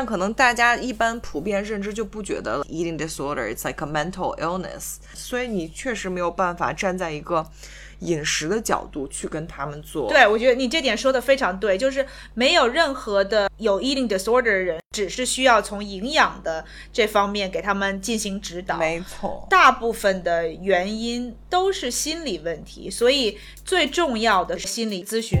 但可能大家一般普遍认知就不觉得 eating disorder it's like a mental illness，所以你确实没有办法站在一个饮食的角度去跟他们做。对，我觉得你这点说的非常对，就是没有任何的有 eating disorder 的人，只是需要从营养的这方面给他们进行指导。没错，大部分的原因都是心理问题，所以最重要的是心理咨询。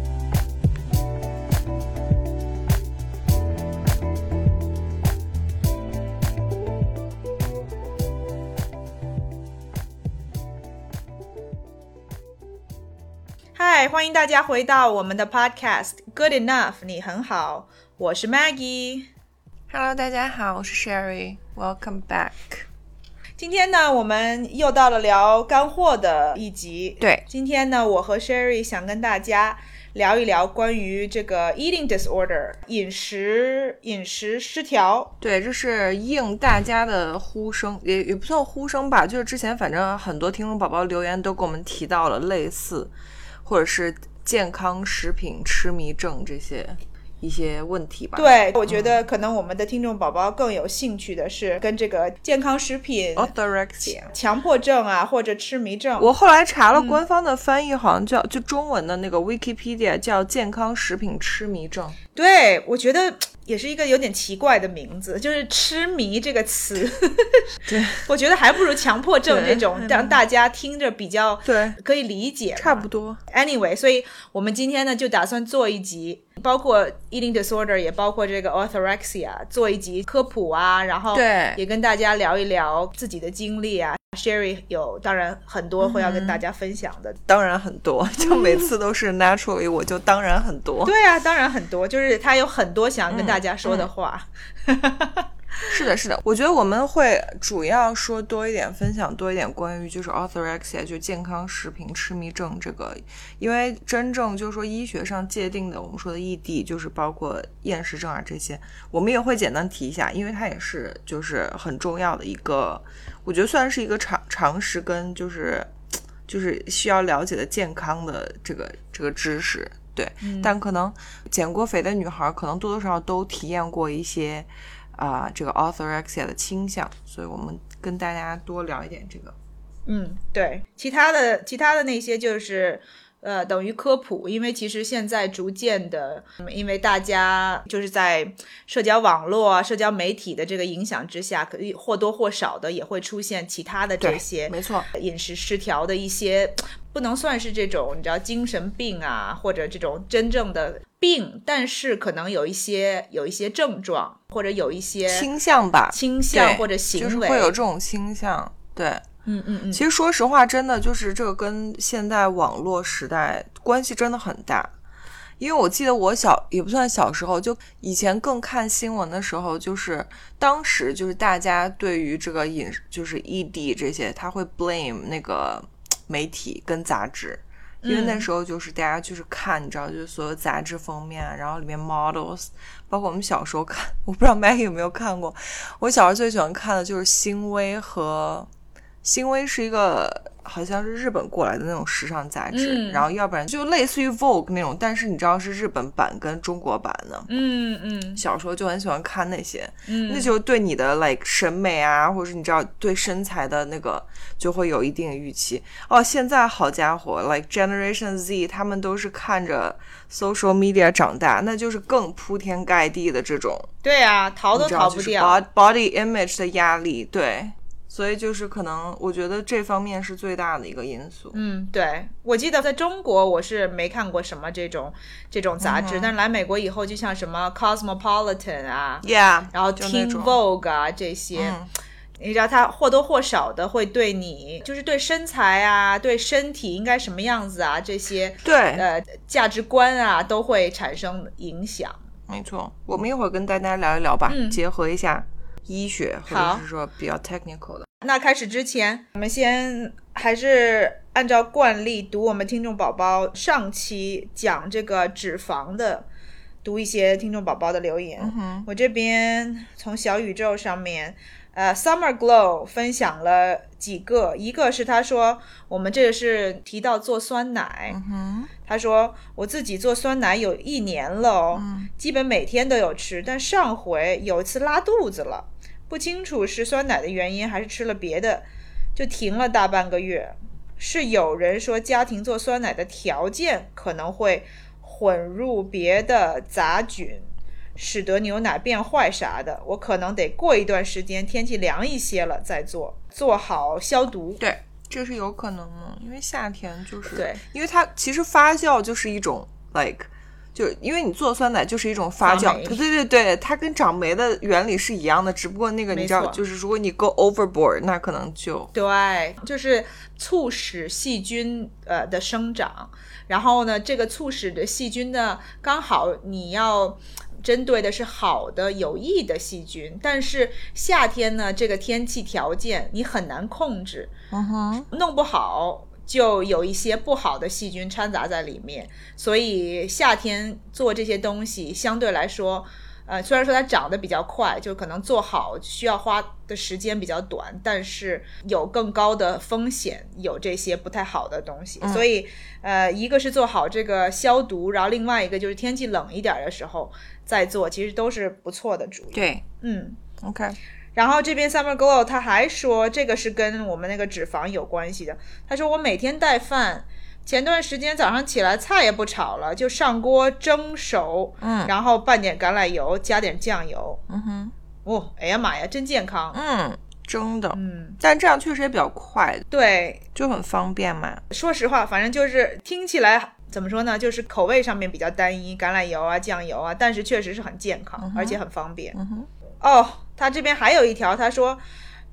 嗨，欢迎大家回到我们的 Podcast Good Enough，你很好，我是 Maggie。Hello，大家好，我是 Sherry，Welcome back。今天呢，我们又到了聊干货的一集。对，今天呢，我和 Sherry 想跟大家聊一聊关于这个 eating disorder 饮食饮食失调。对，这是应大家的呼声，也也不算呼声吧，就是之前反正很多听众宝宝留言都给我们提到了类似，或者是健康食品痴迷症这些一些问题吧。对，我觉得可能我们的听众宝宝更有兴趣的是跟这个健康食品、，orthorexia。强迫症啊，或者痴迷症。我后来查了官方的翻译，好像叫就中文的那个 Wikipedia 叫健康食品痴迷症。对，我觉得 也是一个有点奇怪的名字，就是“痴迷”这个词。对，我觉得还不如强迫症这种让大家听着比较对，可以理解。差不多。Anyway，所以我们今天呢就打算做一集，包括 eating disorder，也包括这个 orthorexia，做一集科普啊，然后对也跟大家聊一聊自己的经历啊。Sherry 有当然很多会要跟大家分享的。当然很多，就每次都是 naturally，我就当然很多。对啊，当然很多，就是他有很多想跟大家说嗯的话。是的，是的，我觉得我们会主要说多一点，分享多一点关于就是 orthorexia，就健康食品痴迷症这个，因为真正就是说医学上界定的，我们说的异地就是包括厌食症啊这些，我们也会简单提一下，因为它也是就是很重要的一个，我觉得算是一个常常识跟就是 就是需要了解的健康的这个这个知识。对，但可能减过肥的女孩，可能多多少少都体验过一些啊、这个 orthorexia 的倾向，所以我们跟大家多聊一点这个。嗯，对，其他的其他的那些就是。呃，等于科普，因为其实现在逐渐的，嗯因为大家就是在社交网络啊、社交媒体的这个影响之下，可以或多或少的也会出现其他的这些没错，饮食失调的一些，不能算是这种你知道精神病啊，或者这种真正的病，但是可能有一些有一些症状，或者有一些倾向吧，倾向或者行为就是，会有这种倾向。对，嗯嗯嗯，其实说实话，真的就是这个跟现在网络时代关系真的很大。因为我记得我小也不算小时候，就以前更看新闻的时候，就是当时就是大家对于这个饮就是 ED 这些，他会 blame 那个媒体跟杂志，因为那时候就是大家就是看，你知道，就是所有杂志封面，啊然后里面 models，包括我们小时候看，我不知道 Maggie 有没有看过，我小时候最喜欢看的就是新薇和新薇是一个好像是日本过来的那种时尚杂志，嗯然后要不然就类似于 Vogue 那种，但是你知道是日本版跟中国版的。嗯嗯小时候就很喜欢看那些，嗯，那就对你的 like 审美啊，或者是你知道对身材的那个就会有一定预期。哦，现在好家伙，like Generation Z 他们都是看着 social media 长大，那就是更铺天盖地的这种，对啊，逃都逃不掉。bod- body image 的压力，对。所以就是可能，我觉得这方面是最大的一个因素。嗯，对，我记得在中国我是没看过什么这种这种杂嗯志，但是来美国以后，就像什么 Cosmopolitan 啊，Yeah，然后 Teen Vogue 啊这些，嗯。你知道它或多或少的会对你，就是对身材啊、对身体应该什么样子啊这些对，呃价值观啊都会产生影响。没错，我们一会儿跟大家聊一聊吧，嗯。结合一下医学或者是说比较 technical 的。那开始之前，我们先还是按照惯例读我们听众宝宝上期讲这个脂肪的，读一些听众宝宝的留言。嗯我这边从小宇宙上面，呃，Summer Glow 分享了几个，一个是他说我们这个是提到做酸奶，哼，他说我自己做酸奶有一年了哦，嗯。基本每天都有吃，但上回有一次拉肚子了，不清楚是酸奶的原因还是吃了别的，就停了大半个月。是有人说家庭做酸奶的条件可能会混入别的杂菌，使得牛奶变坏啥的。我可能得过一段时间，天气凉一些了再做，做好消毒。对，这是有可能的，因为夏天就是对，因为它其实发酵就是一种 like。就因为你做酸奶就是一种发酵，对对对，它跟长霉的原理是一样的，只不过那个你知道，就是如果你 go overboard，那可能就对，就是促使细菌呃的生长，然后呢，这个促使的细菌呢，刚好你要针对的是好的有益的细菌，但是夏天呢，这个天气条件你很难控制，嗯哼，弄不好。就有一些不好的细菌掺杂在里面，所以夏天做这些东西相对来说，呃，虽然说它长得比较快，就可能做好需要花的时间比较短，但是有更高的风险，有这些不太好的东西。所以，呃，一个是做好这个消毒，然后另外一个就是天气冷一点的时候再做，其实都是不错的主意。对嗯。，OK，然后这边 Summer Glow 他还说，这个是跟我们那个脂肪有关系的。他说我每天带饭，前段时间早上起来菜也不炒了，就上锅蒸熟，嗯然后拌点橄榄油，加点酱油。嗯哼，哦，哎呀妈呀，真健康。嗯，蒸的，嗯，但这样确实也比较快，对，就很方便嘛。说实话，反正就是听起来怎么说呢，就是口味上面比较单一，橄榄油啊、酱油啊，但是确实是很健康，而且很方便。嗯哼，哦，他这边还有一条，他说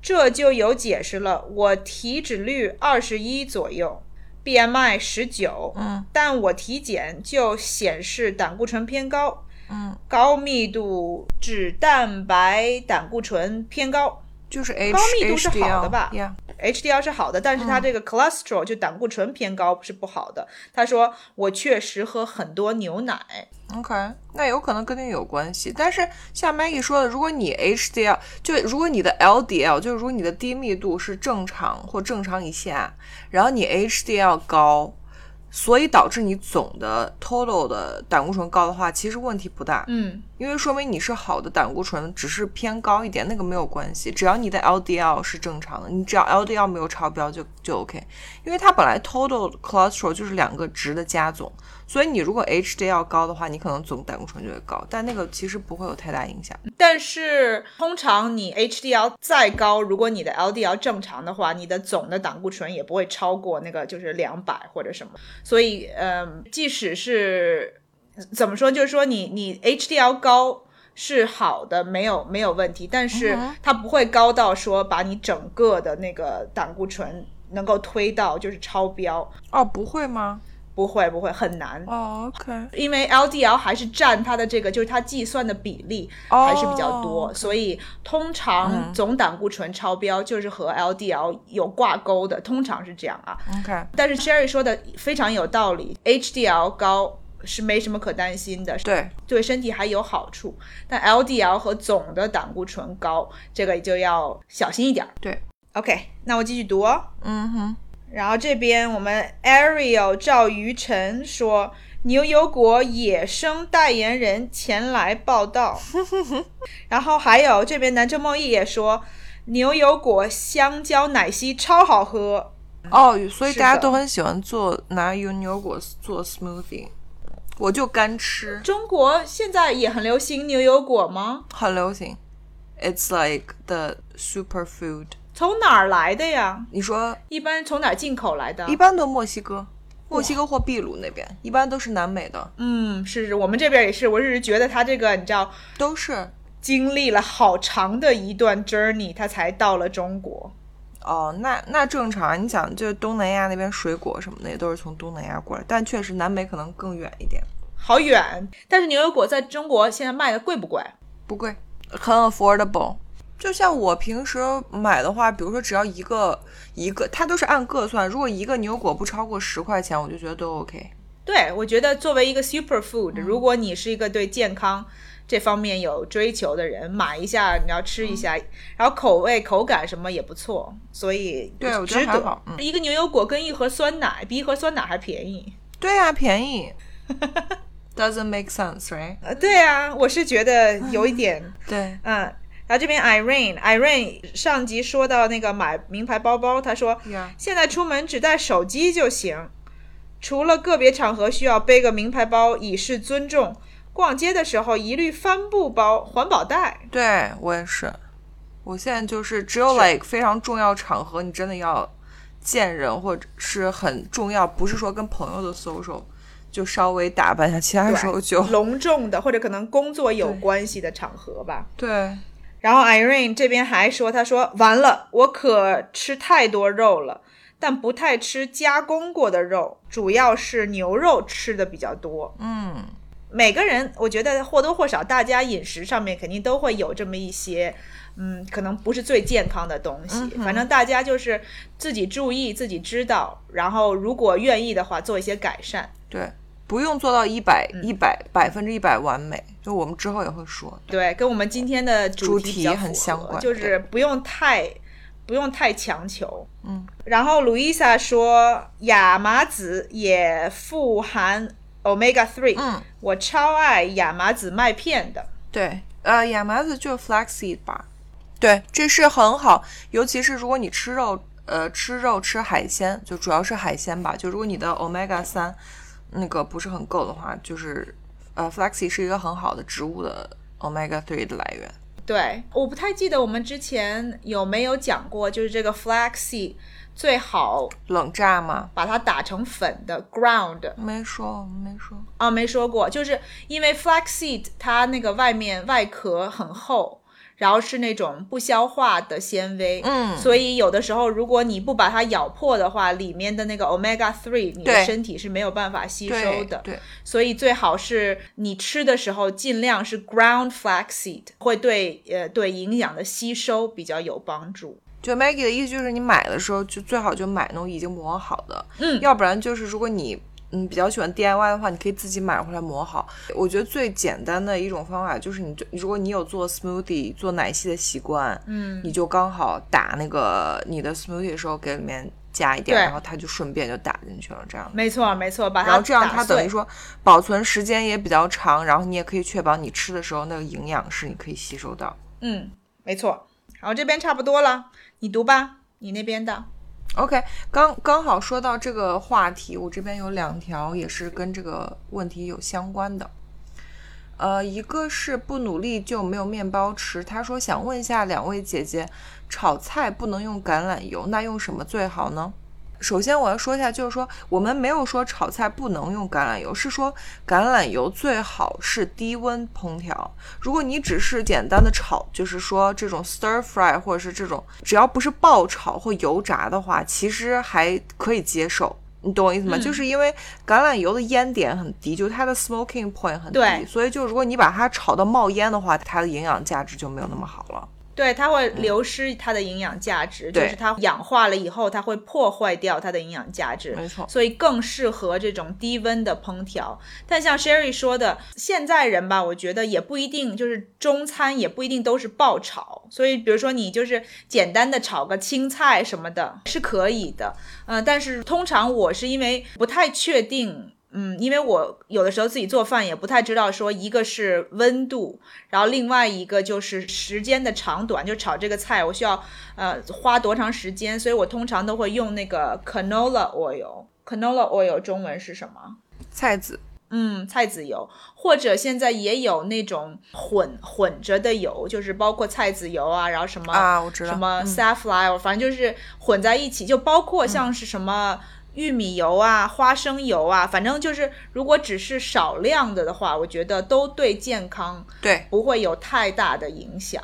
这就有解释了。我体脂率二十一左右，BMI 十九，嗯，但我体检就显示胆固醇偏高，嗯，高密度脂蛋白胆固醇偏高。就是 H 高密度是好的吧？Yeah，HDL 是好的，但是它这个 cholesterol、就胆固醇偏高是不好的。他说我确实喝很多牛奶，OK，那有可能跟那个有关系，但是像 Maggie 说的，如果你 HDL 就如果你的 LDL 就是如果你的低密度是正常或正常以下，然后你 HDL 高，所以导致你总的 total 的胆固醇高的话，其实问题不大，嗯，因为说明你是好的胆固醇，只是偏高一点，那个没有关系，只要你的 LDL 是正常的，你只要 LDL 没有超标就就 OK，因为它本来 total cholesterol 就是两个值的加总，所以你如果 HDL 高的话，你可能总胆固醇就会高，但那个其实不会有太大影响。但是通常你 HDL 再高，如果你的 LDL 正常的话，你的总的胆固醇也不会超过那个就是两百或者什么。所以，嗯，即使是怎么说，就是说你你 HDL 高。是好的，没有没有问题，但是它不会高到说把你整个的那个胆固醇能够推到就是超标，哦，不会吗？不会不会很难。哦，OK，因为 LDL 还是占它的这个，就是它计算的比例哦还是比较多，所以通常嗯总胆固醇超标就是和 LDL 有挂钩的，通常是这样啊。OK，但是 Sherry 说的非常有道理，HDL 高是没什么可担心的，对，对身体还有好处。但 LDL 和总的胆固醇高，这个就要小心一点儿。对，OK，那我继续读哦。嗯哼，然后这边我们 Ariel 赵于晨说，牛油果野生代言人前来报道。然后还有这边南城梦忆也说，牛油果香蕉奶昔超好喝。哦，所以大家都很喜欢做拿牛牛果做 smoothie，我就干吃，中国现在也很流行牛油果吗？很流行。It's like the super food。从哪儿来的呀？你说一般从哪儿进口来的？一般都墨西哥，墨西哥或秘鲁那边，一般都是南美的，嗯，是是，我们这边也是。我只是觉得它这个，你知道，都是。经历了好长的一段 journey，它才到了中国。哦，那那正常。你想，就是东南亚那边水果什么的也都是从东南亚过来，但确实南美可能更远一点。好远。但是牛油果在中国现在卖的贵不贵？不贵，很 affordable。就像我平时买的话，比如说只要一个一个，它都是按个算。如果一个牛油果不超过十块钱，我就觉得都 OK。对，我觉得作为一个 super food，、如果你是一个对健康这方面有追求的人，买一下你要吃一下，然后口味、口感什么也不错，所以对我觉得还好。嗯一个牛油果跟一盒酸奶，比一盒酸奶还便宜。对啊、便宜。Doesn't make sense, right？呃，对啊，我是觉得有一点，对，嗯。然后这边 Irene，Irene 上集说到那个买名牌包包，她说现在出门只带手机就行，除了个别场合需要背个名牌包以示尊重，逛街的时候一律帆布包、环保袋。对我也是。我现在就是只有 like 非常重要场合，你真的要见人或者是很重要，不是说跟朋友的 social，就稍微打扮一下，其他时候就隆重的或者可能工作有关系的场合吧。对。然后 Irene 这边还说，他说完了，我可吃太多肉了，但不太吃加工过的肉，主要是牛肉吃的比较多。嗯，每个人我觉得或多或少，大家饮食上面肯定都会有这么一些，嗯，可能不是最健康的东西。嗯反正大家就是自己注意，自己知道，然后如果愿意的话，做一些改善。对，不用做到一百嗯一百百分之一百完美，就我们之后也会说。对，跟我们今天的主题很相关就是不用太不用太强求。嗯，然后路易莎说，亚麻籽也富含 omega three，嗯，我超爱亚麻籽麦片的。对，呃，亚麻籽就是 flaxseed 吧？对，这是很好，尤其是如果你吃肉，呃，吃肉吃海鲜，就主要是海鲜吧。就如果你的 omega 三那个不是很够的话，就是呃，flaxseed 是一个很好的植物的 omega three 的来源。对，我不太记得我们之前有没有讲过，就是这个 flaxseed 最好冷榨吗？把它打成粉的 ground 没说，没说。啊，没说过，就是因为 flaxseed 它那个外面外壳很厚，然后是那种不消化的纤维，嗯。所以有的时候如果你不把它咬破的话，里面的那个 omega three 你的身体是没有办法吸收对的，对，所以最好是你吃的时候尽量是 ground flaxseed，会对呃对营养的吸收比较有帮助。就 Maggie 的意思就是，你买的时候就最好就买那种已经磨好的，嗯。要不然就是如果你嗯比较喜欢 DIY 的话，你可以自己买回来磨好。我觉得最简单的一种方法就是你就如果你有做 smoothie 做奶昔的习惯，嗯，你就刚好打那个你的 smoothie 的时候给里面加一点，然后它就顺便就打进去了，这样。没错没错，把它然后这样它等于说保存时间也比较长，然后你也可以确保你吃的时候那个营养是你可以吸收到。嗯，没错。然后这边差不多了，你读吧，你那边的。OK，刚刚好说到这个话题，我这边有两条也是跟这个问题有相关的。呃，一个是不努力就没有面包吃。他说想问一下两位姐姐，炒菜不能用橄榄油，那用什么最好呢？首先我要说一下，就是说我们没有说炒菜不能用橄榄油，是说橄榄油最好是低温烹调。如果你只是简单的炒，就是说这种 stir fry 或者是这种只要不是爆炒或油炸的话，其实还可以接受。你懂我意思吗？嗯就是因为橄榄油的烟点很低，就是它的 smoking point 很低，所以就如果你把它炒到冒烟的话，它的营养价值就没有那么好了。对，它会流失它的营养价值，就是它氧化了以后，它会破坏掉它的营养价值。没错所以更适合这种低温的烹调。但像 Sherry 说的，现在人吧，我觉得也不一定，就是中餐也不一定都是爆炒。所以比如说你就是简单的炒个青菜什么的，是可以的。嗯、但是通常我是因为不太确定。嗯，因为我有的时候自己做饭也不太知道，说一个是温度，然后另外一个就是时间的长短，就炒这个菜我需要呃花多长时间，所以我通常都会用那个 canola oil。canola oil 中文是什么？菜籽，嗯，菜籽油，或者现在也有那种混混着的油，就是包括菜籽油啊，然后什么啊我知道什么嗯 safflower，、反正就是混在一起，就包括像是什么。玉米油啊，花生油啊，反正就是，如果只是少量的的话，我觉得都对健康对，不会有太大的影响。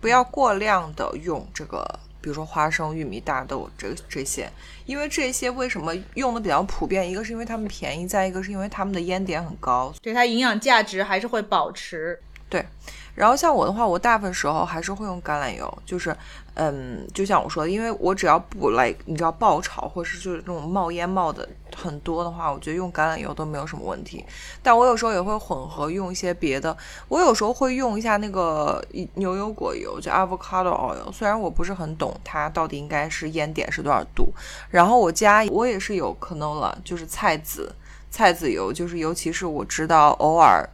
不要过量的用这个比如说花生、玉米、大豆这这些，因为这些为什么用的比较普遍？一个是因为它们便宜，再一个是因为它们的烟点很高，对它营养价值还是会保持。对，然后像我的话，我大部分时候还是会用橄榄油，就是，嗯，就像我说的，因为我只要不来，你知道爆炒或是就是那种冒烟冒的很多的话，我觉得用橄榄油都没有什么问题。但我有时候也会混合用一些别的，我有时候会用一下那个牛油果油，就 avocado oil，虽然我不是很懂它到底应该是烟点是多少度。然后我家我也是有 canola，就是菜籽菜籽油，就是尤其是我知道偶尔。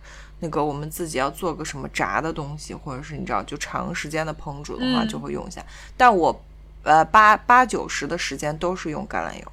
那个我们自己要做个什么炸的东西，或者是你知道就长时间的烹煮的话，嗯就会用一下。但我呃八八九十的时间都是用橄榄油。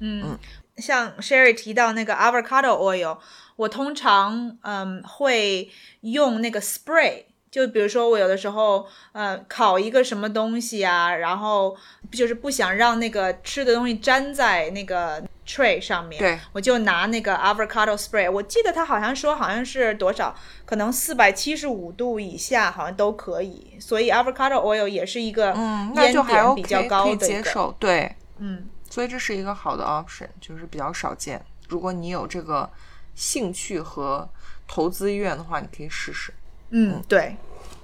嗯，像 Sherry 提到那个 avocado oil，我通常嗯会用那个 spray。就比如说，我有的时候，呃，烤一个什么东西啊，然后就是不想让那个吃的东西粘在那个 tray 上面，对，我就拿那个 avocado spray。我记得他好像说好像是多少，可能四百七十五度以下好像都可以，所以 avocado oil 也是一个嗯，那烟就还点 OK，比较高可以的一个，接受。对，嗯，所以这是一个好的 option，就是比较少见。如果你有这个兴趣和投资意愿的话，你可以试试。嗯，对，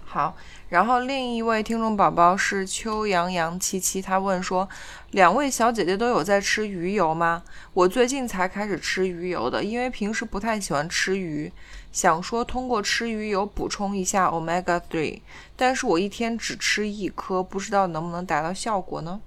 好，然后另一位听众宝宝是秋阳阳七七，他问说：两位小姐姐都有在吃鱼油吗？我最近才开始吃鱼油的，因为平时不太喜欢吃鱼，想说通过吃鱼油补充一下 omega three，但是我一天只吃一颗，不知道能不能达到效果呢？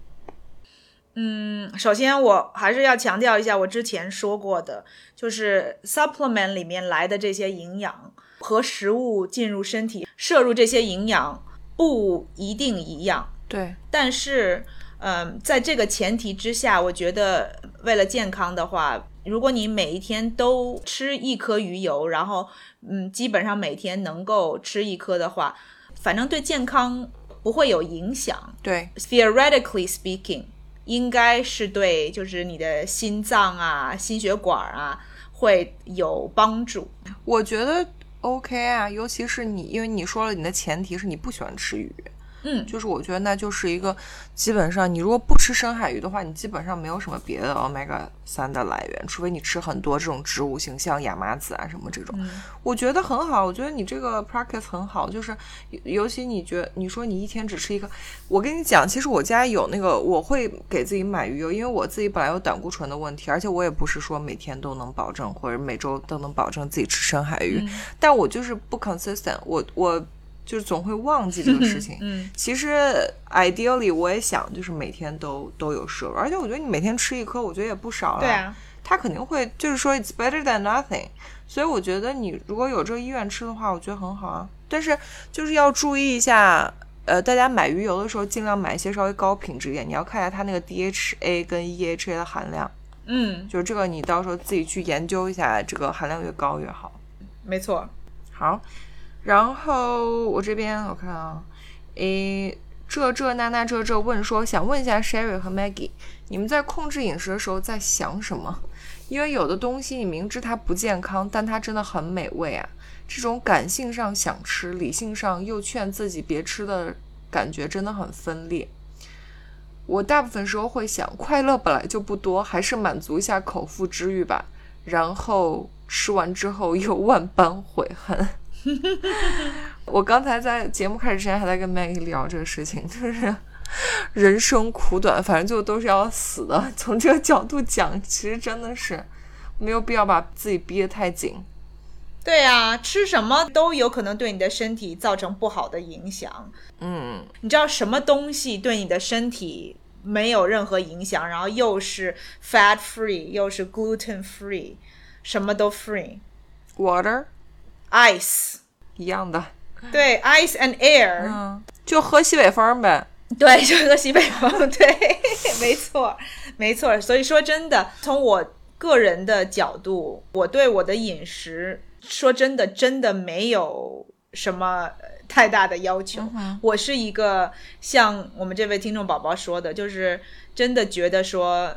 嗯，首先我还是要强调一下，我之前说过的，就是 supplement 里面来的这些营养和食物进入身体摄入这些营养不一定一样，对，但是，嗯，在这个前提之下，我觉得为了健康的话，如果你每一天都吃一颗鱼油，然后，嗯，基本上每天能够吃一颗的话，反正对健康不会有影响。对，Theoretically speaking，应该是对，就是你的心脏啊、心血管啊会有帮助。我觉得 OK 啊，尤其是你，因为你说了你的前提是你不喜欢吃鱼，嗯，就是我觉得那就是一个基本上你如果不吃深海鱼的话，你基本上没有什么别的 omega 三的来源，除非你吃很多这种植物性，像亚麻籽啊什么这种。我觉得很好，我觉得你这个 practice 很好，就是尤尤其你觉你说你一天只吃一个，我跟你讲，其实我家有那个，我会给自己买鱼油，因为我自己本来有胆固醇的问题，而且我也不是说每天都能保证或者每周都能保证自己吃深海鱼，但我就是不 consistent，我我就是总会忘记这个事情。嗯，其实 ideally 我也想就是每天都都有摄入，而且我觉得你每天吃一颗，我觉得也不少了。对啊，它肯定会就是说 it's better than nothing，所以我觉得你如果有这个意愿吃的话，我觉得很好啊。但是就是要注意一下，呃，大家买鱼油的时候尽量买一些稍微高品质一点，你要看一下它那个 DHA 跟 EHA 的含量，嗯，就是这个你到时候自己去研究一下，这个含量越高越好。没错。好，然后我这边我看啊，诶，这这那那这这问说，想问一下 Sherry 和 Maggie，你们在控制饮食的时候在想什么？因为有的东西你明知它不健康，但它真的很美味啊。这种感性上想吃，理性上又劝自己别吃的感觉真的很分裂。我大部分时候会想，快乐本来就不多，还是满足一下口腹之欲吧。然后吃完之后又 万般悔恨。我刚才在节目开始之前还在跟 Maggie 聊这个事情，就是人生苦短，反正就都是要死的。从这个角度讲，其实真的是没有必要把自己逼得太紧。对啊，吃什么都有可能对你的身体造成不好的影响。嗯，你知道什么东西对你的身体没有任何影响，然后又是 fat free，又是 gluten free，什么都 free。water ice，一样的，对，ice and air，、嗯，就喝西北风呗。对，就喝西北风，对，没错，没错。所以说真的，从我个人的角度，我对我的饮食，说真的，真的没有什么呃太大的要求。我是一个像我们这位听众宝宝说的，就是真的觉得说，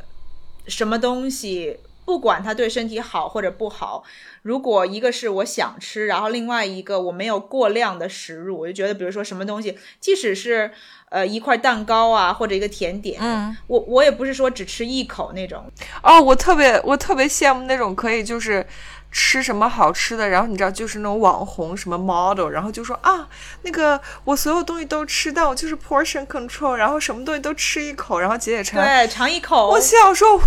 什么东西不管它对身体好或者不好，如果一个是我想吃，然后另外一个我没有过量的食入，我就觉得，比如说什么东西，即使是呃一块蛋糕啊，或者一个甜点，嗯，我我也不是说只吃一口那种，哦，我特别我特别羡慕那种可以就是。吃什么好吃的，然后你知道，就是那种网红什么 model，然后就说啊，那个我所有东西都吃，但我就是 portion control，然后什么东西都吃一口，然后解解馋。对，尝一口。我想说，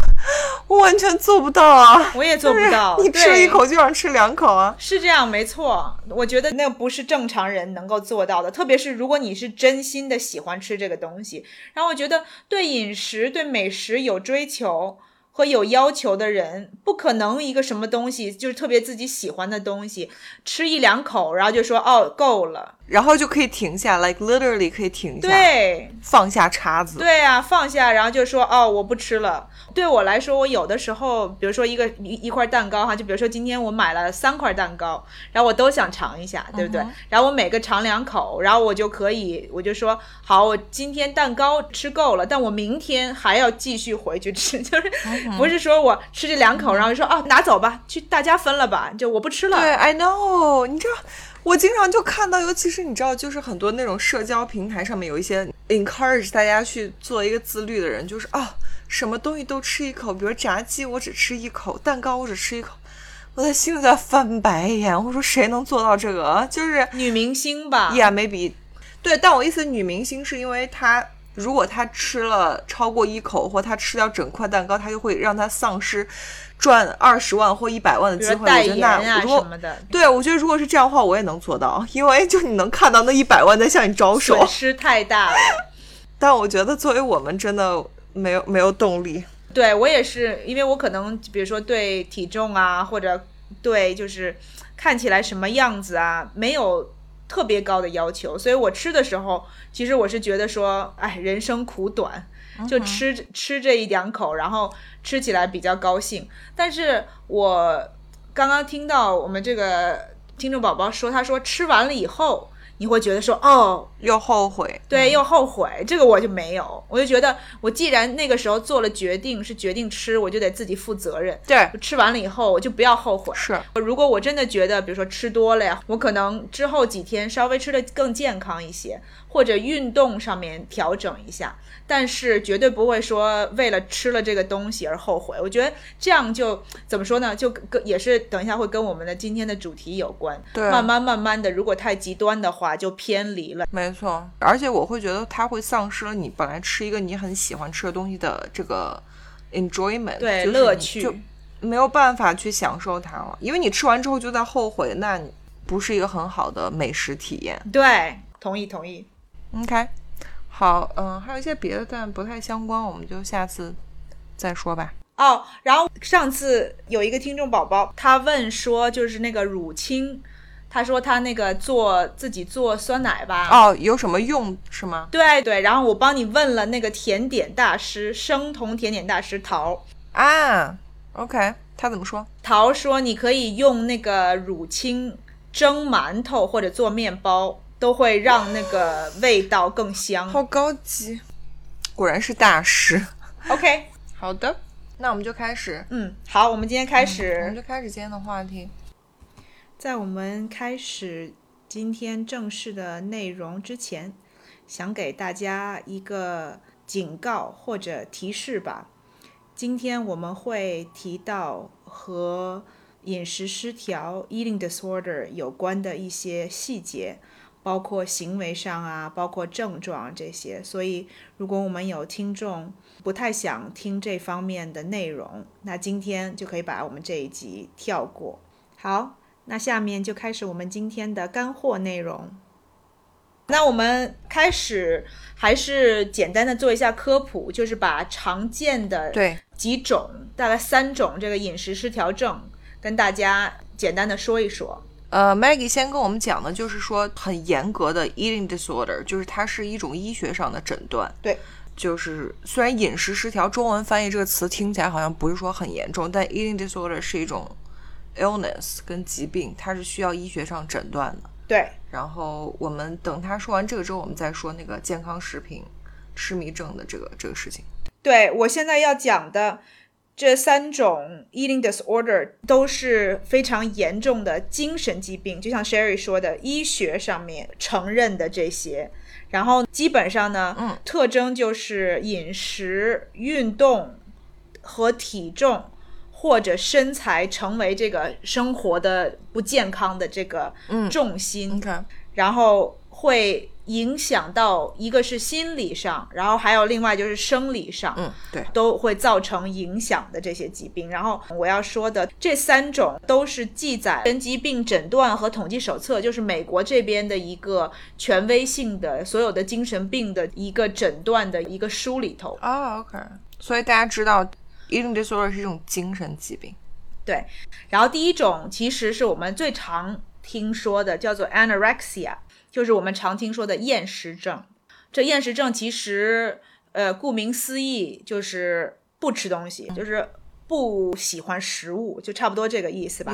我完全做不到啊！我也做不到。你吃一口就想吃两口啊？是这样，没错。我觉得那不是正常人能够做到的，特别是如果你是真心的喜欢吃这个东西。然后我觉得对饮食、对美食有追求。和有要求的人，不可能一个什么东西就是特别自己喜欢的东西，吃一两口，然后就说哦够了。然后就可以停下，like literally 可以停下，对，放下叉子，对啊，放下，然后就说哦，我不吃了。对我来说，我有的时候，比如说一个一一块蛋糕哈，就比如说今天我买了三块蛋糕，然后我都想尝一下，对不对？然后我每个尝两口，然后我就可以，我就说好，我今天蛋糕吃够了，但我明天还要继续回去吃，就是不是说我吃这两口，然后就说哦拿走吧，去大家分了吧，就我不吃了。对，I know，你知道。我经常就看到，尤其是你知道，就是很多那种社交平台上面有一些 encourage 大家去做一个自律的人，就是啊，什么东西都吃一口，比如炸鸡我只吃一口，蛋糕我只吃一口，我在心里在翻白眼。我说谁能做到这个？就是女明星吧？Yeah，maybe。对，但我意思女明星是因为她如果他吃了超过一口，或他吃掉整块蛋糕，他就会让他丧失。赚二十万或一百万的机会，我觉得那如果对，我觉得如果是这样的话，我也能做到，因为就你能看到那一百万在向你招手，损失太大了。但我觉得作为我们，真的没有没有动力。对我也是，因为我可能比如说对体重啊，或者对就是看起来什么样子啊，没有特别高的要求，所以我吃的时候，其实我是觉得说，哎，人生苦短。就吃吃这一两口，然后吃起来比较高兴。但是我刚刚听到我们这个听众宝宝说，他说吃完了以后。你会觉得说哦，又后悔，对，又后悔。这个我就没有，我就觉得我既然那个时候做了决定，是决定吃，我就得自己负责任。对，吃完了以后我就不要后悔。是，如果我真的觉得，比如说吃多了呀，我可能之后几天稍微吃的更健康一些，或者运动上面调整一下，但是绝对不会说为了吃了这个东西而后悔。我觉得这样就怎么说呢？就跟也是等一下会跟我们的今天的主题有关。对，慢慢慢慢的，如果太极端的话。就偏离了，没错，而且我会觉得它会丧失了你本来吃一个你很喜欢吃的东西的这个 enjoyment，对乐趣，就没有办法去享受它了，因为你吃完之后就在后悔，那不是一个很好的美食体验。对，同意同意。OK，好，嗯，还有一些别的，但不太相关，我们就下次再说吧。哦，然后上次有一个听众宝宝，他问说，就是那个乳清。他说他那个做自己做酸奶吧，哦，有什么用是吗？对对，然后我帮你问了那个甜点大师，生酮甜点大师桃啊，OK，他怎么说？桃说你可以用那个乳清蒸馒头或者做面包，都会让那个味道更香。好高级，果然是大师。OK，好的，那我们就开始。嗯，好，我们今天开始，我们就开始今天的话题。在我们开始今天正式的内容之前，想给大家一个警告或者提示吧。今天我们会提到和饮食失调 （eating disorder） 有关的一些细节，包括行为上啊，包括症状这些。所以，如果我们有听众不太想听这方面的内容，那今天就可以把我们这一集跳过。好。那下面就开始我们今天的干货内容。那我们开始还是简单的做一下科普，就是把常见的对几种，大概三种这个饮食失调症，跟大家简单的说一说。呃，Maggie 先跟我们讲的就是说很严格的 eating disorder，就是它是一种医学上的诊断。对，就是虽然饮食失调中文翻译这个词听起来好像不是说很严重，但 eating disorder 是一种。Illness 跟疾病，它是需要医学上诊断的。对，然后我们等他说完这个之后，我们再说那个健康食品痴迷症的这个这个事情。对我现在要讲的这三种 eating disorder 都是非常严重的精神疾病，就像 Sherry 说的，医学上面承认的这些。然后基本上呢，嗯特征就是饮食、运动和体重或者身材成为这个生活的不健康的这个嗯重心。OK，然后会影响到一个是心理上，然后还有另外就是生理上，嗯，对，都会造成影响的这些疾病。然后我要说的这三种都是记载《人疾病诊断和统计手册》，就是美国这边的一个权威性的所有的精神病的一个诊断的一个书里头。啊、o k 所以大家知道 eating disorder 是一种精神疾病。对，然后第一种其实是我们最常听说的，叫做 anorexia，就是我们常听说的厌食症。这厌食症其实，呃，顾名思义就是不吃东西，就是不喜欢食物，就差不多这个意思吧。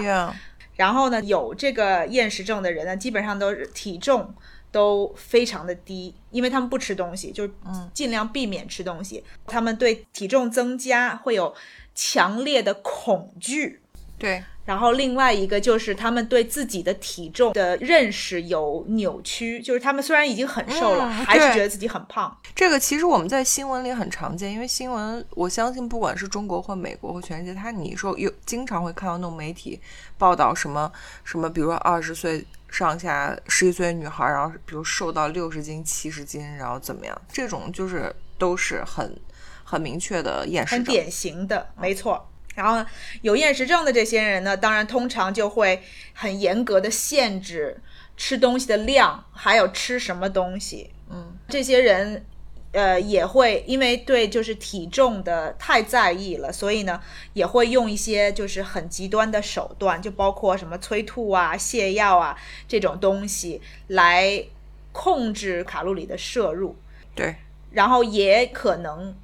然后呢，有这个厌食症的人呢，基本上都是体重都非常的低，因为他们不吃东西，就是尽量避免吃东西。他们对体重增加会有强烈的恐惧。对，然后另外一个就是他们对自己的体重的认识有扭曲，就是他们虽然已经很瘦了，嗯还是觉得自己很胖。这个其实我们在新闻里很常见，因为新闻我相信不管是中国或美国或全世界，他你说有经常会看到那种媒体报道什么什么，比如说二十岁上下十几岁女孩，然后比如瘦到六十斤、七十斤，然后怎么样，这种就是都是很很明确的厌食症。很典型的，没错。然后有厌食症的这些人呢，当然通常就会很严格的限制吃东西的量，还有吃什么东西。嗯，这些人，呃，也会因为对就是体重的太在意了，所以呢，也会用一些就是很极端的手段，就包括什么催吐啊、泻药啊这种东西来控制卡路里的摄入。对然后也可能，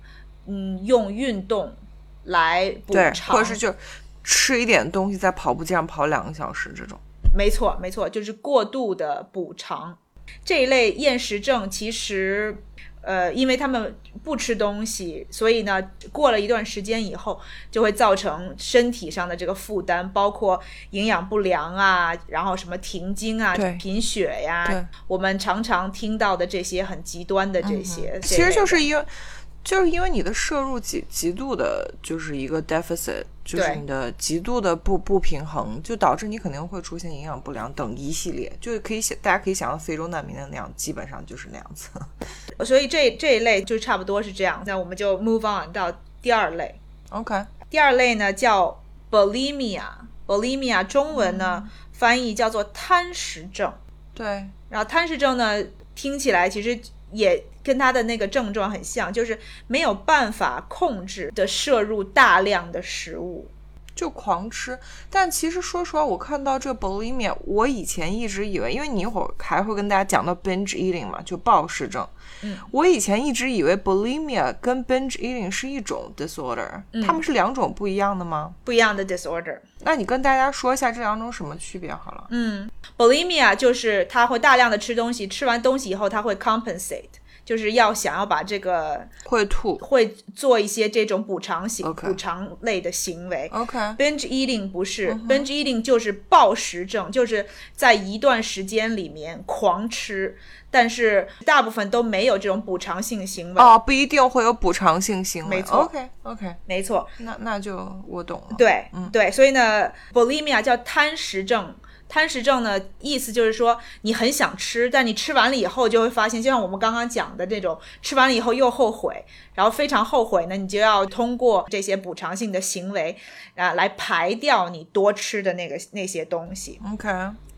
嗯，用运动来补，偿，或者是就吃一点东西，在跑步机上跑两个小时这种。没错，没错，就是过度的补偿。这一类厌食症其实，呃，因为他们不吃东西，所以呢，过了一段时间以后，就会造成身体上的这个负担，包括营养不良啊，然后什么停经啊、贫血呀对，我们常常听到的这些很极端的这些，其实就是因为，就是因为你的摄入极极度的，就是一个 deficit，就是你的极度的不不平衡，就导致你肯定会出现营养不良等一系列，就可以想大家可以想到非洲难民的那样，基本上就是那样子。所以这这一类就差不多是这样。那我们就 move on 到第二类。OK，第二类呢叫 bulimia，bulimia 中文呢、嗯翻译叫做贪食症。对，然后贪食症呢听起来其实也跟他的那个症状很像，就是没有办法控制的摄入大量的食物。就狂吃。但其实说实话，我看到这 bulimia，我以前一直以为，因为你一会儿还会跟大家讲到 binge eating 嘛，就暴食症。嗯，我以前一直以为 bulimia 跟 binge eating 是一种 disorder，、它们是两种不一样的吗？不一样的 disorder。那你跟大家说一下这两种什么区别好了。嗯，bulimia 就是他会大量的吃东西，吃完东西以后他会 compensate，就是要想要把这个会吐。会做一些这种补偿行补偿类的行为。OK，binge eating 不是、binge eating 就是暴食症，就是在一段时间里面狂吃，但是大部分都没有这种补偿性行为。哦，不一定会有补偿性行为。没错 OK OK，没错，那那就我懂了。对，嗯对，所以呢，bulimia 叫贪食症。贪食症呢，意思就是说你很想吃，但你吃完了以后就会发现，就像我们刚刚讲的这种，吃完了以后又后悔，然后非常后悔呢，你就要通过这些补偿性的行为啊来排掉你多吃的那个那些东西。OK，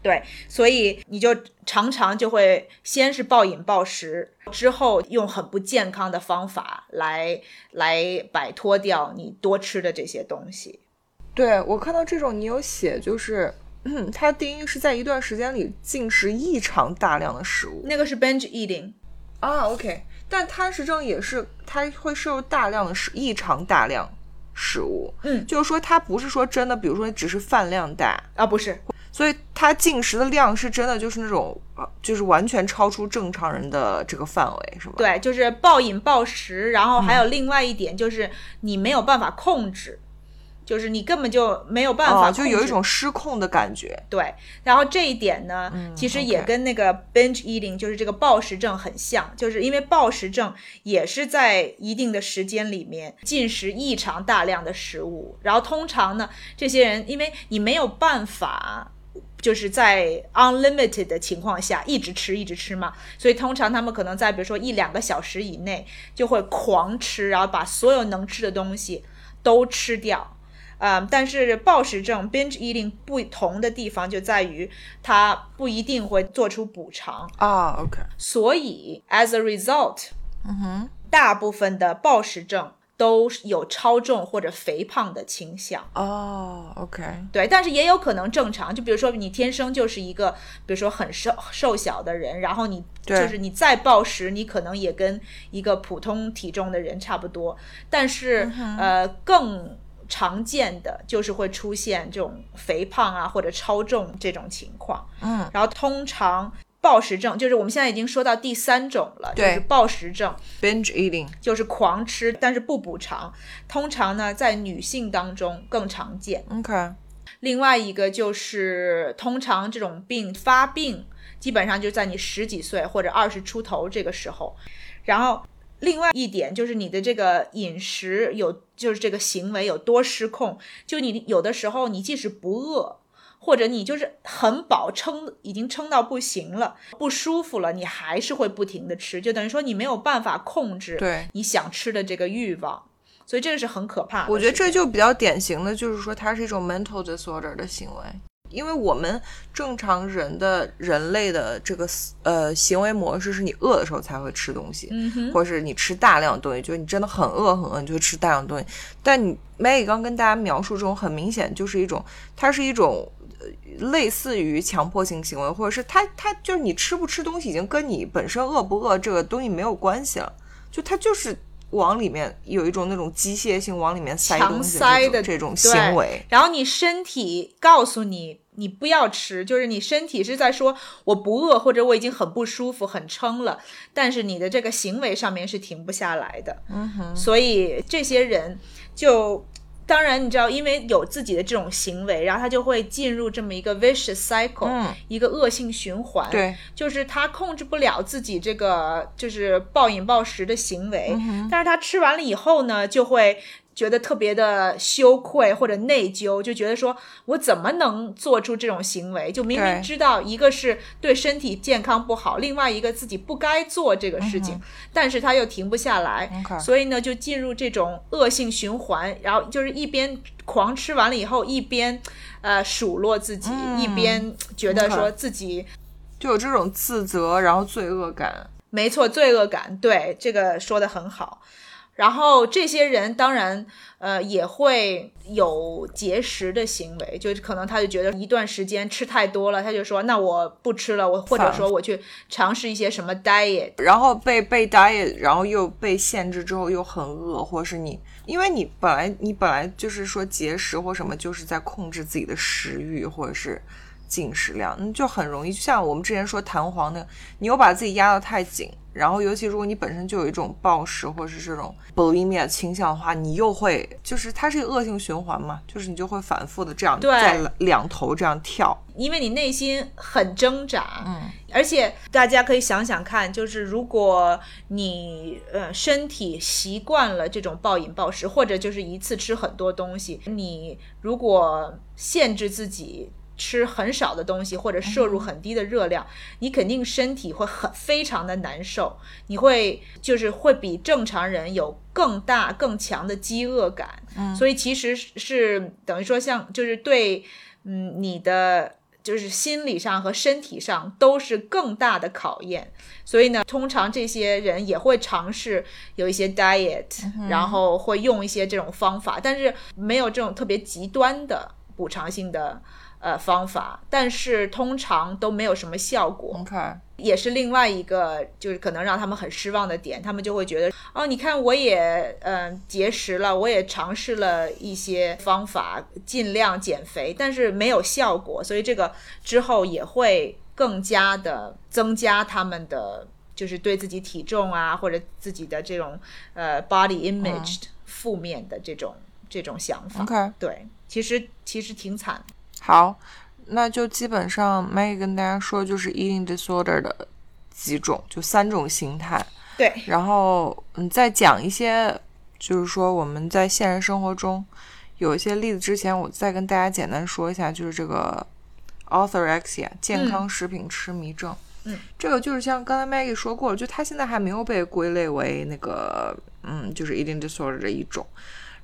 对，所以你就常常就会先是暴饮暴食，之后用很不健康的方法来来摆脱掉你多吃的这些东西。对我看到这种你有写，就是。嗯，它定义是在一段时间里进食异常大量的食物那个是 binge eating，啊。OK，但贪食症也是，它会摄入大量的食异常大量食物。嗯就是说它不是说真的，比如说只是饭量大，啊，不是，所以它进食的量是真的就是那种，呃就是完全超出正常人的这个范围，是吗？对，就是暴饮暴食，然后还有另外一点就是你没有办法控制，就是你根本就没有办法、哦，就有一种失控的感觉。对，然后这一点呢，嗯其实也跟那个 binge eating，就是这个暴食症很像，就是因为暴食症也是在一定的时间里面进食异常大量的食物，然后通常呢，这些人因为你没有办法。就是在 unlimited 的情况下一直吃一直吃嘛，所以通常他们可能在比如说一两个小时以内就会狂吃，然后把所有能吃的东西都吃掉。嗯，但是暴食症 binge eating 不同的地方就在于它不一定会做出补偿，啊，OK，所以 as a result，嗯哼，大部分的暴食症都有超重或者肥胖的倾向。哦，OK，对，但是也有可能正常，就比如说你天生就是一个，比如说很瘦瘦小的人，然后你就是你再暴食，你可能也跟一个普通体重的人差不多，但是、呃更常见的就是会出现这种肥胖啊或者超重这种情况，嗯，然后通常。暴食症就是我们现在已经说到第三种了，就对是暴食症，binge eating，就是狂吃，但是不补偿。通常呢，在女性当中更常见。OK，另外一个就是，通常这种病发病基本上就在你十几岁或者二十出头这个时候。然后，另外一点就是你的这个饮食有，就是这个行为有多失控。就你有的时候，你即使不饿，或者你就是很饱，撑已经撑到不行了，不舒服了，你还是会不停的吃，就等于说你没有办法控制对你想吃的这个欲望。所以这个是很可怕的。我觉得这就比较典型的，就是说它是一种 mental disorder 的行为，因为我们正常人的人类的这个呃行为模式是你饿的时候才会吃东西，嗯哼，或者是你吃大量的东西，就是你真的很饿很饿，你就会吃大量的东西。但你 Maggie 刚跟大家描述这种很明显就是一种，它是一种。呃类似于强迫性行为，或者是它它就是你吃不吃东西，已经跟你本身饿不饿这个东西没有关系了，就它就是往里面有一种那种机械性往里面塞强东西塞的这种行为。然后你身体告诉你你不要吃，就是你身体是在说我不饿，或者我已经很不舒服、很撑了，但是你的这个行为上面是停不下来的。嗯哼，所以这些人就。当然，你知道，因为有自己的这种行为，然后他就会进入这么一个 vicious cycle，、嗯一个恶性循环。对，就是他控制不了自己这个就是暴饮暴食的行为，但是他吃完了以后呢，就会觉得特别的羞愧或者内疚，就觉得说我怎么能做出这种行为？就明明知道一个是对身体健康不好，另外一个自己不该做这个事情，但是他又停不下来所以呢就进入这种恶性循环，然后就是一边狂吃完了以后，一边呃数落自己，一边觉得说自己。就有这种自责，然后罪恶感。没错，罪恶感，对这个说的很好。然后这些人当然，呃，也会有节食的行为，就是可能他就觉得一段时间吃太多了，他就说那我不吃了，我或者说我去尝试一些什么 diet，然后被被 diet，然后又被限制之后又很饿，或是你，因为你本来你本来就是说节食或什么，就是在控制自己的食欲或者是进食量，那就很容易，就像我们之前说弹簧那个，你又把自己压得太紧，然后尤其如果你本身就有一种暴食或者是这种 bulimia 倾向的话，你又会就是它是一个恶性循环嘛，就是你就会反复的这样对在两头这样跳，因为你内心很挣扎，嗯，而且大家可以想想看，就是如果你呃身体习惯了这种暴饮暴食，或者就是一次吃很多东西，你如果限制自己。吃很少的东西，或者摄入很低的热量，你肯定身体会很非常的难受，你会就是会比正常人有更大更强的饥饿感，嗯，所以其实是等于说像就是对嗯你的就是心理上和身体上都是更大的考验，所以呢，通常这些人也会尝试有一些 diet，、然后会用一些这种方法，但是没有这种特别极端的补偿性的呃方法，但是通常都没有什么效果。OK，也是另外一个，就是可能让他们很失望的点，他们就会觉得，哦，你看我也嗯、呃节食了，我也尝试了一些方法，尽量减肥，但是没有效果，所以这个之后也会更加的增加他们的就是对自己体重啊或者自己的这种呃 body image 负面的这种这种想法。OK，对，其实其实挺惨。好，那就基本上 Maggie 跟大家说，就是 eating disorder 的几种，就三种形态。对，然后嗯，再讲一些，就是说我们在现实生活中有一些例子之前，我再跟大家简单说一下，就是这个 orthorexia 健康食品痴迷症。嗯，这个就是像刚才 Maggie 说过了，就它现在还没有被归类为那个嗯，就是 eating disorder 的一种。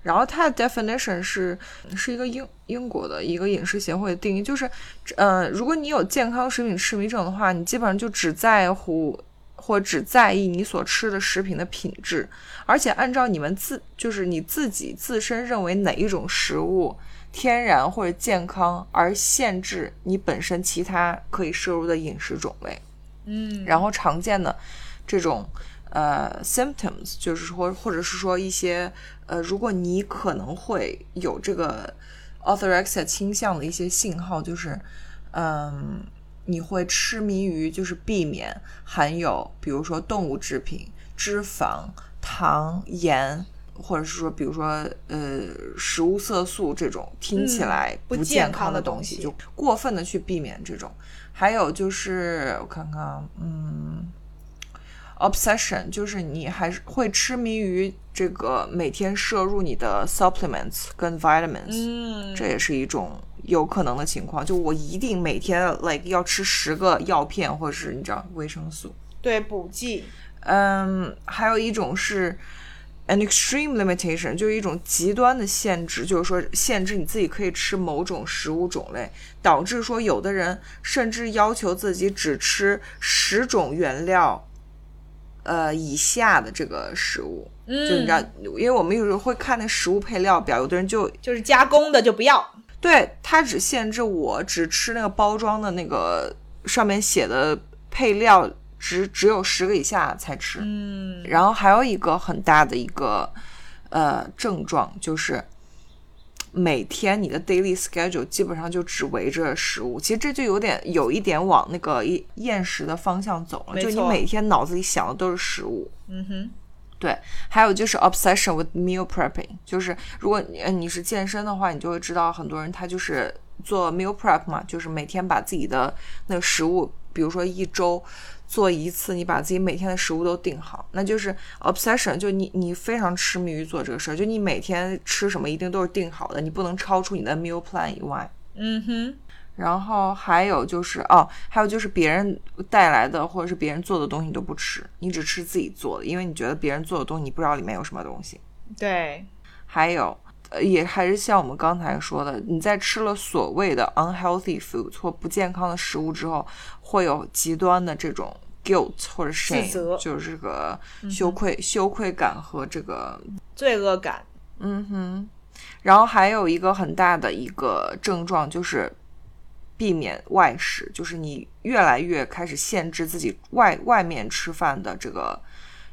然后它的 definition 是是一个英英国的一个饮食协会的定义，就是呃，如果你有健康食品痴迷症的话，你基本上就只在乎或只在意你所吃的食品的品质，而且按照你们自就是你自己自身认为哪一种食物天然或者健康而限制你本身其他可以摄入的饮食种类。嗯，然后常见的这种呃 symptoms 就是说，或者是说一些呃，如果你可能会有这个 orthorexia 倾向的一些信号，就是嗯，你会痴迷于就是避免含有比如说动物制品、脂肪、糖、盐。或者是说，比如说，呃，食物色素这种听起嗯来不健健康的的东西，东西就过分的去避免这种。还有就是我看看啊，嗯，obsession 就是你还是会痴迷于这个每天摄入你的 supplements 跟 vitamins，、嗯，这也是一种有可能的情况。就我一定每天 like 要吃十个药片，或者是你知道维生素。对补剂，嗯，还有一种是 an extreme limitation，就是一种极端的限制，就是说限制你自己可以吃某种食物种类，导致说有的人甚至要求自己只吃十种原料，呃以下的这个食物。就你知道，因为我们有时候会看那食物配料表，有的人就就是加工的就不要。对他只限制我只吃那个包装的那个上面写的配料只只有十个以下才吃。嗯，然后还有一个很大的一个呃症状就是。每天你的 daily schedule 基本上就只围着食物，其实这就有点有一点往那个厌厌食的方向走了。就你每天脑子里想的都是食物，嗯哼，对，还有就是 obsession with meal prepping，就是如果你呃你是健身的话，你就会知道很多人他就是做 meal prep 嘛，就是每天把自己的那个食物，比如说一周做一次，你把自己每天的食物都定好，那就是 obsession，就你你非常痴迷于做这个事儿，就你每天吃什么一定都是定好的，你不能超出你的 meal plan 以外。嗯哼，然后还有就是哦，还有就是别人带来的或者是别人做的东西你都不吃，你只吃自己做的，因为你觉得别人做的东西你不知道里面有什么东西。对，还有，呃，也还是像我们刚才说的，你在吃了所谓的 unhealthy food 或不健康的食物之后，会有极端的这种 guilt 或者责。shame，就是这个羞愧、羞愧感和这个罪恶感。嗯哼，然后还有一个很大的一个症状就是避免外食，就是你越来越开始限制自己外外面吃饭的这个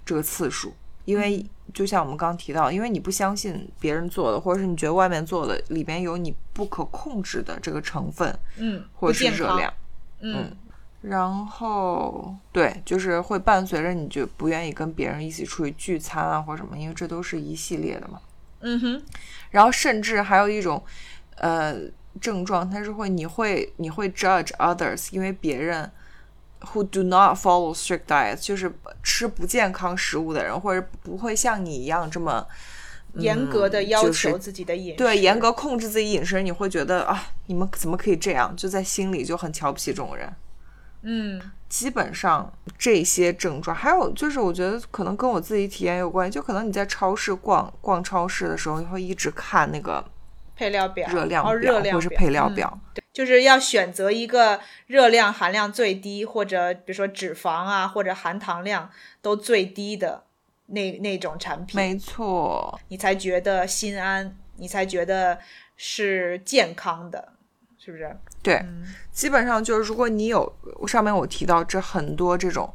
这个次数，因为就像我们刚提到，因为你不相信别人做的，或者是你觉得外面做的里边有你不可控制的这个成分嗯，或者是热量。。嗯，然后对，就是会伴随着你就不愿意跟别人一起出去聚餐啊，或者什么，因为这都是一系列的嘛。嗯哼，然后甚至还有一种呃症状，它是会你会你会 judge others，因为别人 who do not follow strict diets，就是吃不健康食物的人，或者不会像你一样这么。严格的要求自己的饮食。对，严格控制自己饮食，你会觉得啊，你们怎么可以这样？就在心里就很瞧不起这种人。嗯，基本上这些症状，还有就是我觉得可能跟我自己体验有关系，就可能你在超市逛逛超市的时候，你会一直看那个配料表、热量哦、热量或是配料嗯。表。就是要选择一个热量含量最低，或者比如说脂肪啊，或者含糖量都最低的那那种产品，没错，你才觉得心安，你才觉得是健康的，是不是？对，嗯基本上就是如果你有上面我提到这很多这种。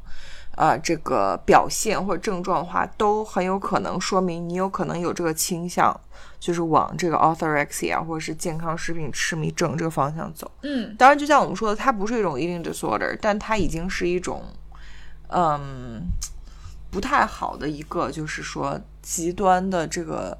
呃，这个表现或者症状的话，都很有可能说明你有可能有这个倾向，就是往这个 orthorexia 或者是健康食品痴迷症这个方向走。嗯，当然，就像我们说的，它不是一种 eating disorder，但它已经是一种，嗯，不太好的一个，就是说极端的这个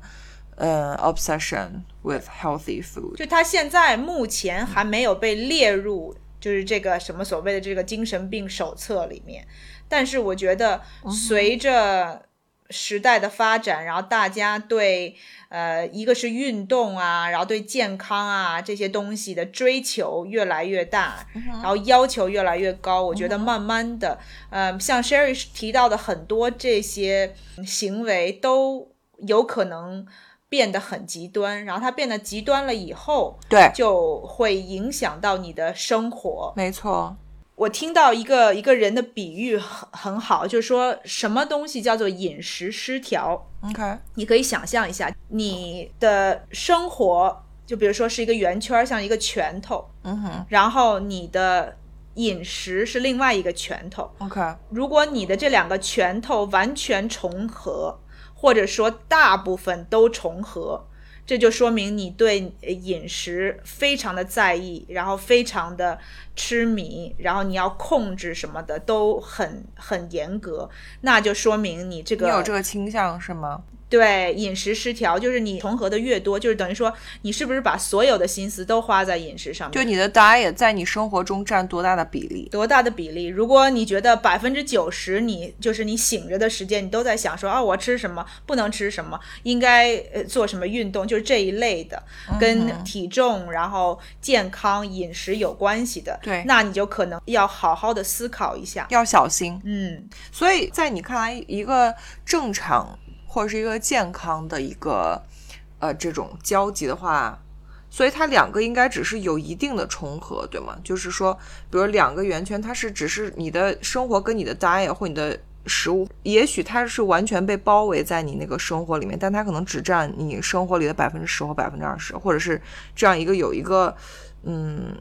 呃 obsession with healthy food。就他现在目前还没有被列入，就是这个什么所谓的这个精神病手册里面。但是我觉得随着时代的发展，然后大家对呃一个是运动啊，然后对健康啊这些东西的追求越来越大，然后要求越来越高。我觉得慢慢的，呃，像 Sherry 提到的很多这些行为都有可能。变得很极端，然后它变得极端了以后，对，就会影响到你的生活。没错，我听到一个一个人的比喻很很好，就是说什么东西叫做饮食失调。OK，你可以想象一下，你的生活就比如说是一个圆圈，像一个拳头，嗯哼，然后你的饮食是另外一个拳头。，OK，如果你的这两个拳头完全重合。或者说大部分都重合，这就说明你对饮食非常的在意，然后非常的痴迷，然后你要控制什么的都很很严格，那就说明你这个你有这个倾向是吗？对饮食失调，就是你重合的越多，就是等于说你是不是把所有的心思都花在饮食上面？就你的 diet 在你生活中占多大的比例？多大的比例？如果你觉得百分之九十，你就是你醒着的时间，你都在想说啊，我吃什么，不能吃什么，应该呃做什么运动，就是这一类的，跟体重、然后健康、饮食有关系的。对，那你就可能要好好的思考一下，要小心。嗯，所以在你看来，一个正常。或者是一个健康的一个呃这种交集的话，所以它两个应该只是有一定的重合，对吗？就是说，比如两个圆圈，它是只是你的生活跟你的 diet 或你的食物，也许它是完全被包围在你那个生活里面，但它可能只占你生活里的百分之十或百分之二十，或者是这样一个有一个嗯。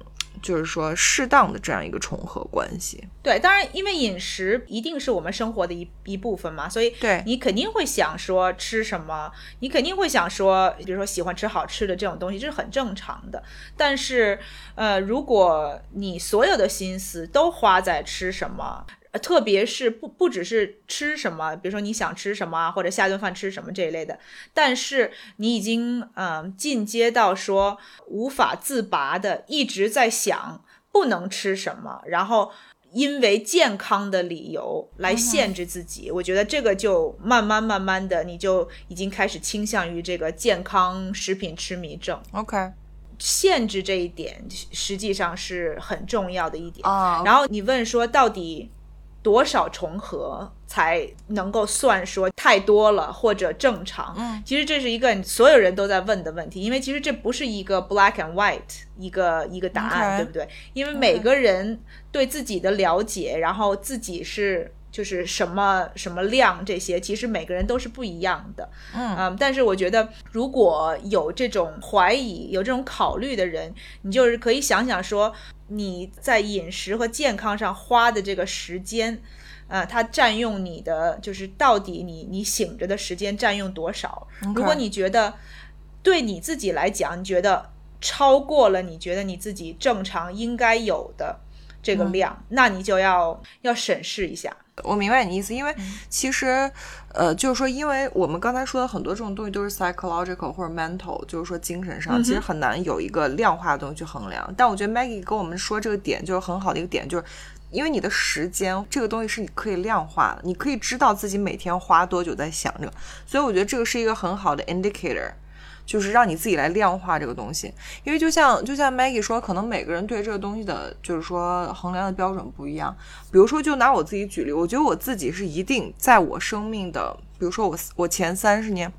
就是说，适当的这样一个重合关系。对，当然，因为饮食一定是我们生活的一一部分嘛，所以对你肯定会想说吃什么，你肯定会想说，比如说喜欢吃好吃的这种东西，这是很正常的。但是，呃，如果你所有的心思都花在吃什么，特别是不不只是吃什么，比如说你想吃什么啊或者下顿饭吃什么这一类的，但是你已经嗯、呃、进阶到说无法自拔的一直在想不能吃什么，然后因为健康的理由来限制自己，嗯、我觉得这个就慢慢慢慢的你就已经开始倾向于这个健康食品痴迷症。OK。限制这一点实际上是很重要的一点啊。然后你问说到底。多少重合才能够算说太多了或者正常？嗯，其实这是一个所有人都在问的问题，因为其实这不是一个 black and white 一个一个答案.对不对？因为每个人对自己的了解，然后自己是就是什么什么量这些，其实每个人都是不一样的。嗯嗯，但是我觉得如果有这种怀疑、有这种考虑的人，你就是可以想想说。你在饮食和健康上花的这个时间，呃，它占用你的就是到底你你醒着的时间占用多少.如果你觉得对你自己来讲，你觉得超过了你觉得你自己正常应该有的这个量，嗯、那你就要要审视一下。我明白你意思，因为嗯其实，呃，就是说，因为我们刚才说的很多这种东西都是 psychological 或者 mental，就是说精神上，嗯、其实很难有一个量化的东西去衡量。但我觉得 Maggie 跟我们说这个点就是很好的一个点，就是因为你的时间这个东西是你可以量化的，你可以知道自己每天花多久在想这个，所以我觉得这个是一个很好的 indicator。就是让你自己来量化这个东西，因为就像就像 Maggie 说，可能每个人对这个东西的，就是说衡量的标准不一样。比如说，就拿我自己举例，我觉得我自己是一定在我生命的，比如说我我前三十年，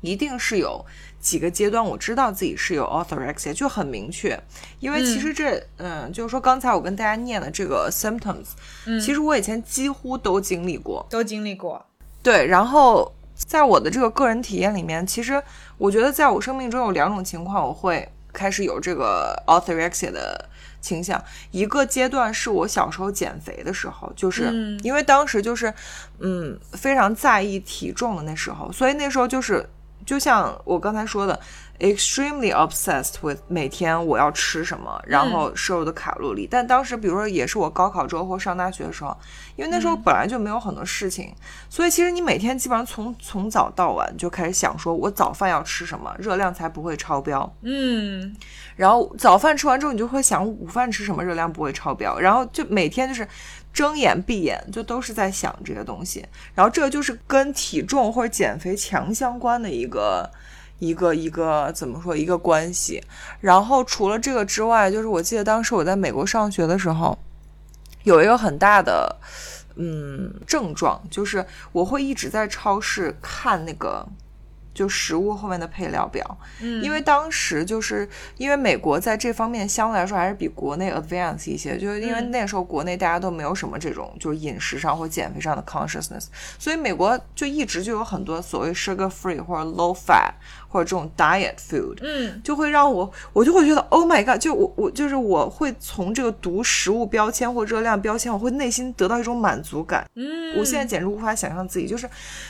一定是有几个阶段，我知道自己是有 orthorexia，就很明确。因为其实这，嗯,嗯，就是说刚才我跟大家念的这个 symptoms，嗯，其实我以前几乎都经历过，都经历过。对，然后。在我的这个个人体验里面，其实我觉得在我生命中有两种情况，我会开始有这个 orthorexia 的倾向。一个阶段是我小时候减肥的时候，就是、嗯、因为当时就是嗯非常在意体重的那时候，所以那时候就是就像我刚才说的，extremely obsessed with 每天我要吃什么，然后摄入的卡路里。但当时，比如说也是我高考之后或上大学的时候，因为那时候本来就没有很多事情，所以其实你每天基本上从从早到晚就开始想说，我早饭要吃什么，热量才不会超标。嗯，然后早饭吃完之后，你就会想午饭吃什么，热量不会超标。然后就每天就是睁眼闭眼就都是在想这些东西。然后这就是跟体重或者减肥强相关的一个一个一个怎么说一个关系。然后除了这个之外，就是我记得当时我在美国上学的时候，有一个很大的嗯症状，就是我会一直在超市看那个。就食物后面的配料表，嗯，因为当时就是因为美国在这方面相对来说还是比国内 advance 一些，就是因为那时候国内大家都没有什么这种就是饮食上或减肥上的 consciousness，所以美国就一直就有很多所谓 sugar free 或者 low fat 或者这种 diet food，嗯，就会让我我就会觉得 oh my god，就我我就是我会从这个读食物标签或热量标签，我会内心得到一种满足感，嗯，我现在简直无法想象自己，就是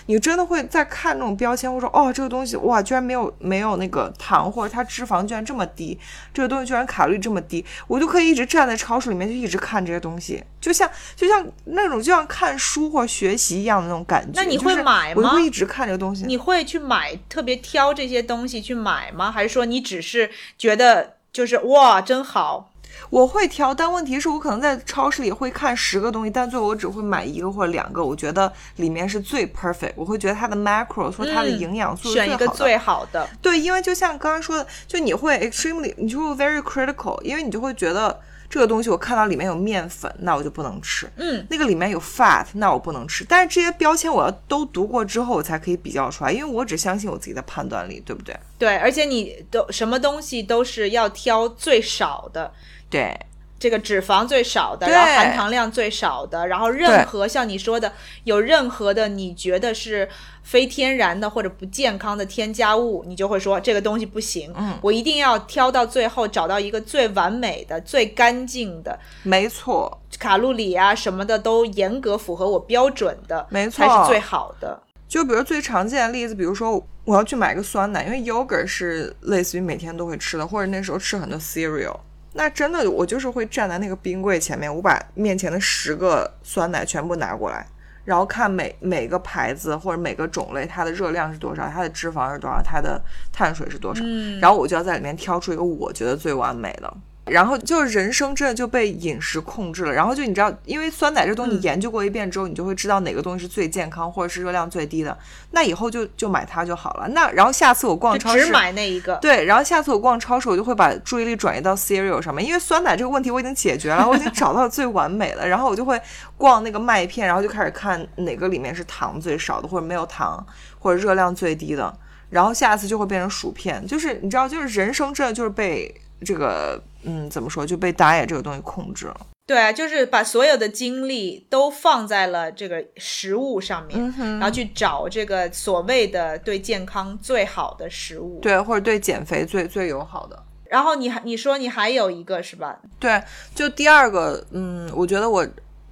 你真的会在看那种标签，或者说哦。这个东西哇，居然没有没有那个糖，或者它脂肪居然这么低，这个东西居然卡路里这么低，我就可以一直站在超市里面就一直看这些东西，就像就像那种就像看书或学习一样的那种感觉。那你会买吗？我会一直看这个东西。你会去买，特别挑这些东西去买吗？还是说你只是觉得就是哇，真好？我会挑，但问题是我可能在超市里会看十个东西，但最后我只会买一个或者两个，我觉得里面是最 perfect，我会觉得它的 macro 说它的营养素选一个最好的。对，因为就像刚刚说的，就你会 extremely，你就会 very critical，因为你就会觉得这个东西我看到里面有面粉，那我就不能吃。嗯，那个里面有 fat，那我不能吃。但是这些标签我要都读过之后，我才可以比较出来，因为我只相信我自己的判断力，对不对？对，而且你都什么东西都是要挑最少的。对。这个脂肪最少的，然后含糖量最少的，然后任何像你说的有任何的你觉得是非天然的或者不健康的添加物，你就会说这个东西不行。嗯，我一定要挑到最后找到一个最完美的、最干净的。没错，卡路里啊什么的都严格符合我标准的，没错，才是最好的。就比如最常见的例子，比如说我要去买个酸奶，因为 yogurt 是类似于每天都会吃的，或者那时候吃很多 cereal。那真的，我就是会站在那个冰柜前面，我把面前的十个酸奶全部拿过来，然后看每每个牌子或者每个种类它的热量是多少，它的脂肪是多少，它的碳水是多少，然后我就要在里面挑出一个我觉得最完美的。然后就人生真的就被饮食控制了。然后就你知道，因为酸奶这东西你研究过一遍之后，你就会知道哪个东西是最健康或者是热量最低的。那以后就就买它就好了。那然后下次我逛超市只买那一个。对，然后下次我逛超市，我就会把注意力转移到 cereal 上面，因为酸奶这个问题我已经解决了，我已经找到最完美了。然后我就会逛那个麦片，然后就开始看哪个里面是糖最少的，或者没有糖，或者热量最低的。然后下次就会变成薯片。就是你知道，就是人生真的就是被。这个嗯，怎么说就被打野这个东西控制了？对啊，就是把所有的精力都放在了这个食物上面，然后去找这个所谓的对健康最好的食物，对，或者对减肥最最友好的。然后你还你说你还有一个是吧？对，就第二个，嗯，我觉得我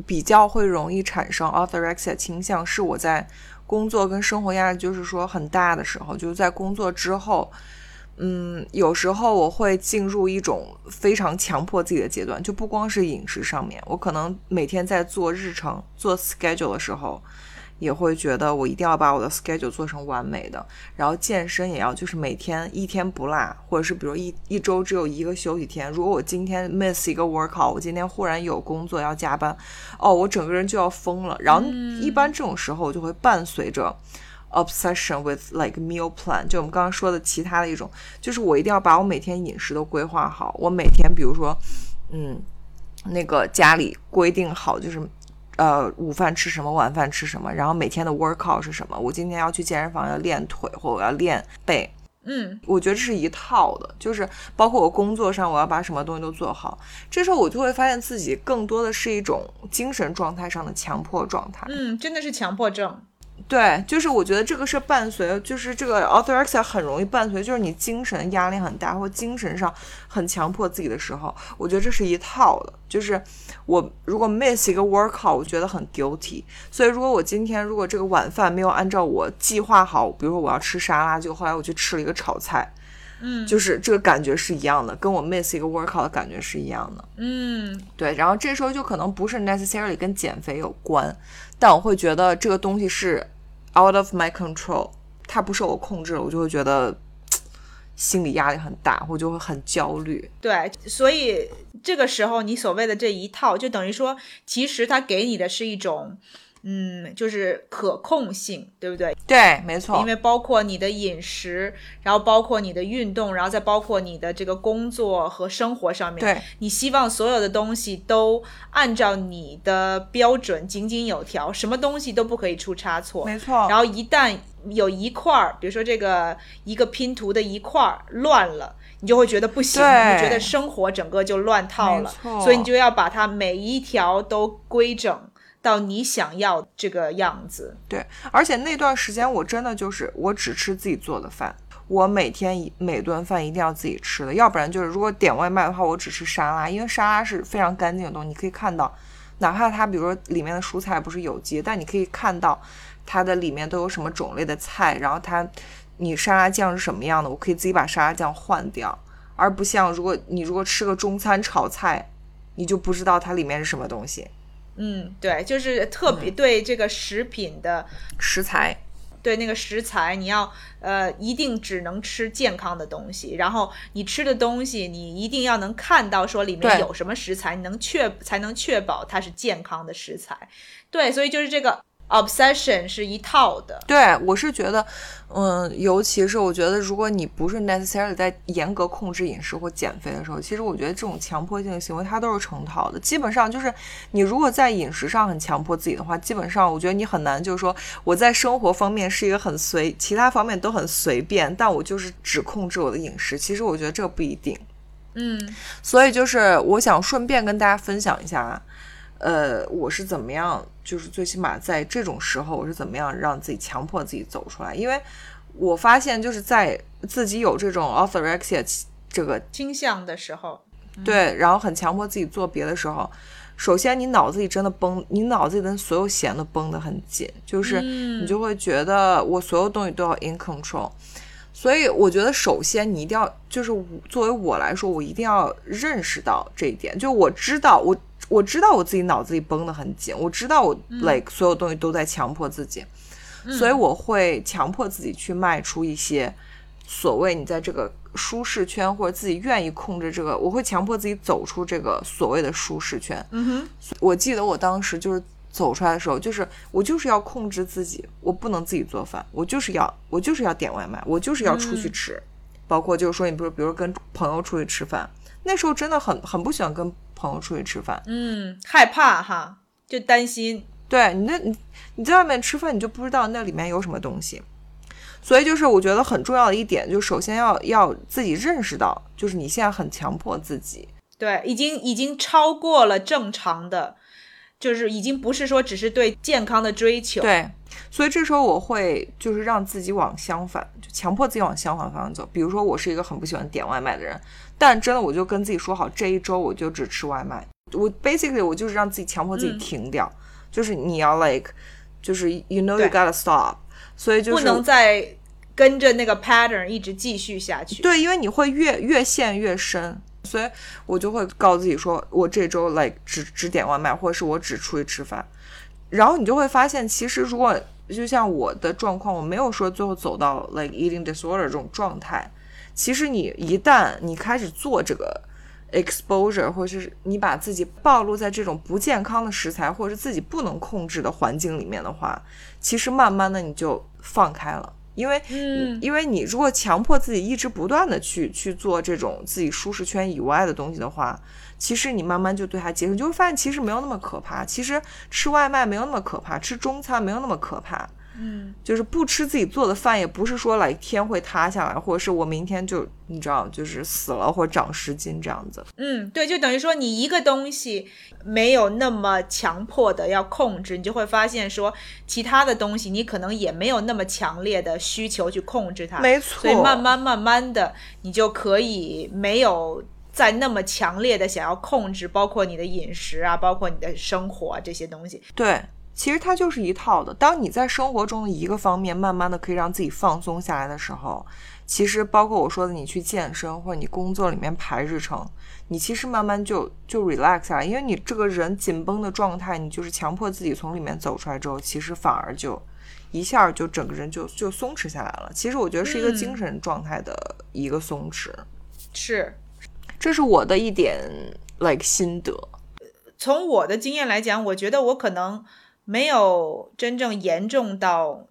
比较会容易产生 orthorexia 倾向，是我在工作跟生活压力就是说很大的时候，就是在工作之后。嗯，有时候我会进入一种非常强迫自己的阶段，就不光是饮食上面，我可能每天在做日程、做 schedule 的时候，也会觉得我一定要把我的 schedule 做成完美的。然后健身也要，就是每天一天不落，或者是比如一一周只有一个休息天。如果我今天 miss 一个 workout，我今天忽然有工作要加班，哦，我整个人就要疯了。然后一般这种时候，我就会伴随着。Obsession with like meal plan，就我们刚刚说的其他的一种，就是我一定要把我每天饮食都规划好。我每天，比如说，嗯，那个家里规定好，就是呃，午饭吃什么，晚饭吃什么，然后每天的 workout 是什么。我今天要去健身房要练腿，或我要练背。嗯，我觉得这是一套的，就是包括我工作上我要把什么东西都做好。这时候我就会发现自己更多的是一种精神状态上的强迫状态。嗯，真的是强迫症。对，就是我觉得这个是伴随，就是这个 orthorexia 很容易伴随，就是你精神压力很大或精神上很强迫自己的时候，我觉得这是一套的。就是我如果 miss 一个 workout，我觉得很 guilty。所以如果我今天如果这个晚饭没有按照我计划好，比如说我要吃沙拉，就后来我去吃了一个炒菜，嗯，就是这个感觉是一样的，跟我 miss 一个 workout 的感觉是一样的。嗯，对，然后这时候就可能不是 necessarily 跟减肥有关，但我会觉得这个东西是 out of my control，它不受我控制了，我就会觉得心理压力很大，我就会很焦虑。对，所以这个时候你所谓的这一套，就等于说，其实它给你的是一种，嗯，就是可控性，对不对？对，没错，因为包括你的饮食，然后包括你的运动，然后再包括你的这个工作和生活上面，对，你希望所有的东西都按照你的标准井井有条，什么东西都不可以出差错。没错。然后一旦有一块儿，比如说这个一个拼图的一块儿乱了，你就会觉得不行，对你觉得生活整个就乱套了没，错所以你就要把它每一条都规整到你想要这个样子。对，而且那段时间我真的就是我只吃自己做的饭，我每天每顿饭一定要自己吃的，要不然就是如果点外卖的话，我只吃沙拉，因为沙拉是非常干净的东西，你可以看到，哪怕它比如说里面的蔬菜不是有机，但你可以看到它的里面都有什么种类的菜，然后它你沙拉酱是什么样的，我可以自己把沙拉酱换掉，而不像如果你如果吃个中餐炒菜，你就不知道它里面是什么东西，嗯，对，就是特别对这个食品的，食材。对那个食材，你要呃一定只能吃健康的东西，然后你吃的东西，你一定要能看到说里面有什么食材，你能确才能确保它是健康的食材。对，所以就是这个 obsession 是一套的。对，我是觉得，嗯，尤其是我觉得，如果你不是 necessarily 在严格控制饮食或减肥的时候，其实我觉得这种强迫性的行为它都是成套的。基本上就是你如果在饮食上很强迫自己的话，基本上我觉得你很难就是说我在生活方面是一个很随，其他方面都很随便，但我就是只控制我的饮食。其实我觉得这不一定。嗯所以就是我想顺便跟大家分享一下啊，呃，我是怎么样，就是最起码在这种时候，我是怎么样让自己强迫自己走出来，因为我发现就是在自己有这种 orthorexia 这个倾向的时候，对，然后很强迫自己做别的时候，首先你脑子里真的绷，你脑子里的所有弦都绷得很紧，就是你就会觉得我所有东西都要 in control。所以我觉得，首先你一定要，就是我作为我来说，我一定要认识到这一点，就我知道我我知道我自己脑子里绷得很紧，我知道我 like 所有东西都在强迫自己，所以我会强迫自己去迈出一些所谓你在这个舒适圈或者自己愿意控制这个，我会强迫自己走出这个所谓的舒适圈。嗯哼，我记得我当时就是走出来的时候，就是我就是要控制自己，我不能自己做饭，我就是要我就是要点外卖，我就是要出去吃，包括就是说你比如比如跟朋友出去吃饭，那时候真的很很不喜欢跟朋友出去吃饭，嗯，害怕哈，就担心。对你那你你在外面吃饭，你就不知道那里面有什么东西。所以就是我觉得很重要的一点，就首先要要自己认识到，就是你现在很强迫自己，对，已经已经超过了正常的，就是已经不是说只是对健康的追求。，对，所以这时候我会就是让自己往相反，就强迫自己往相反方向走。比如说，我是一个很不喜欢点外卖的人，但真的我就跟自己说好，这一周我就只吃外卖。我 basically 我就是让自己强迫自己嗯停掉，就是你要 like，就是 you know you gotta stop。所以就是不能再跟着那个 pattern 一直继续下去。对，因为你会越越陷越深，所以我就会告诉自己说，我这周 like 只只点外卖，或者是我只出去吃饭。然后你就会发现，其实如果就像我的状况，我没有说最后走到 like eating disorder 这种状态。其实你一旦你开始做这个 exposure，或者是你把自己暴露在这种不健康的食材，或者是自己不能控制的环境里面的话，其实慢慢的你就放开了。因为，嗯因为你如果强迫自己一直不断的去去做这种自己舒适圈以外的东西的话，其实你慢慢就对它接受，你就会发现其实没有那么可怕。其实吃外卖没有那么可怕，吃中餐没有那么可怕。嗯，就是不吃自己做的饭，也不是说来天会塌下来，或者是我明天就你知道就是死了或长十斤这样子。嗯，对，就等于说你一个东西没有那么强迫的要控制，你就会发现说其他的东西你可能也没有那么强烈的需求去控制它，没错，所以慢慢慢慢的你就可以没有再那么强烈的想要控制，包括你的饮食啊，包括你的生活啊这些东西。对。其实它就是一套的。当你在生活中的一个方面慢慢的可以让自己放松下来的时候，其实包括我说的你去健身或者你工作里面排日程，你其实慢慢就就 relax 下来，因为你这个人紧绷的状态，你就是强迫自己从里面走出来之后，其实反而就一下就整个人就就松弛下来了。其实我觉得是一个精神状态的一个松弛，是，这是我的一点 like 心得。从我的经验来讲，我觉得我可能。没有真正严重到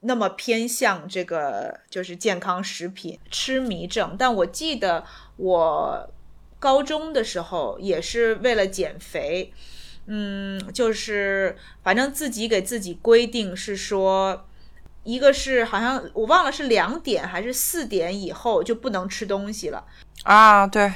那么偏向这个就是健康食品痴迷症，但我记得我高中的时候也是为了减肥，嗯，就是反正自己给自己规定是说，一个是好像我忘了是两点还是四点以后就不能吃东西了。啊，对，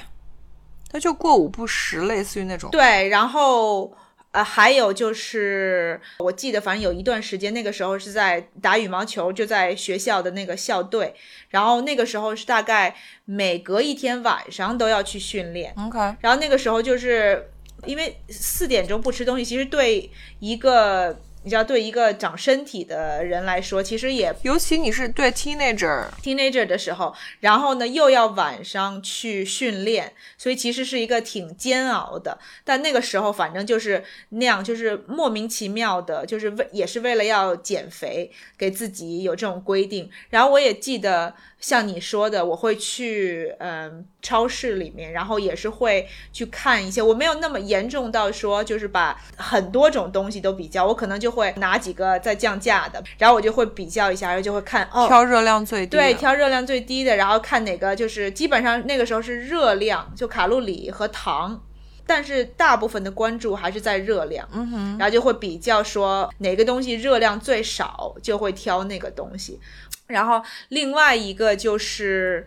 他就过午不食，类似于那种。对，然后。呃，还有就是，我记得反正有一段时间，那个时候是在打羽毛球，就在学校的那个校队，然后那个时候是大概每隔一天晚上都要去训练。OK，然后那个时候就是因为四点钟不吃东西，其实对一个。你知道，对一个长身体的人来说，其实也，尤其你是对 teenager teenager 的时候，然后呢又要晚上去训练，所以其实是一个挺煎熬的。但那个时候，反正就是那样，就是莫名其妙的，就是为也是为了要减肥，给自己有这种规定。然后我也记得。像你说的，我会去嗯超市里面，然后也是会去看一些。我没有那么严重到说就是把很多种东西都比较，我可能就会拿几个在降价的，然后我就会比较一下，然后就会看哦，挑热量最低，对，挑热量最低的，然后看哪个就是基本上那个时候是热量，就卡路里和糖，但是大部分的关注还是在热量，嗯哼，然后就会比较说哪个东西热量最少，就会挑那个东西。然后另外一个就是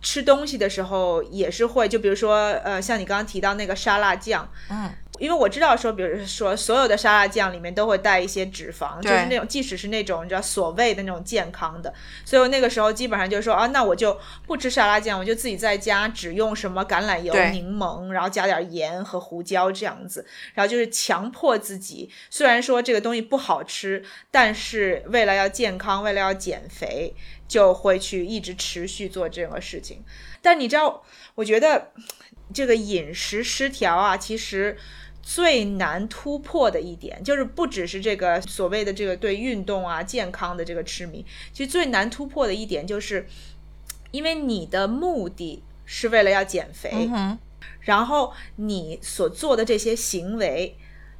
吃东西的时候也是会，就比如说，呃，像你刚刚提到那个沙拉酱，嗯。因为我知道说，比如说所有的沙拉酱里面都会带一些脂肪，就是那种即使是那种你知道所谓的那种健康的，所以我那个时候基本上就是说啊，那我就不吃沙拉酱，我就自己在家只用什么橄榄油、柠檬，然后加点盐和胡椒这样子，然后就是强迫自己，虽然说这个东西不好吃，但是为了要健康，为了要减肥，就会去一直持续做这个事情。但你知道，我觉得这个饮食失调啊，其实。最难突破的一点，就是不只是这个所谓的这个对运动啊、健康的这个痴迷，其实最难突破的一点，就是因为你的目的是为了要减肥，然后你所做的这些行为，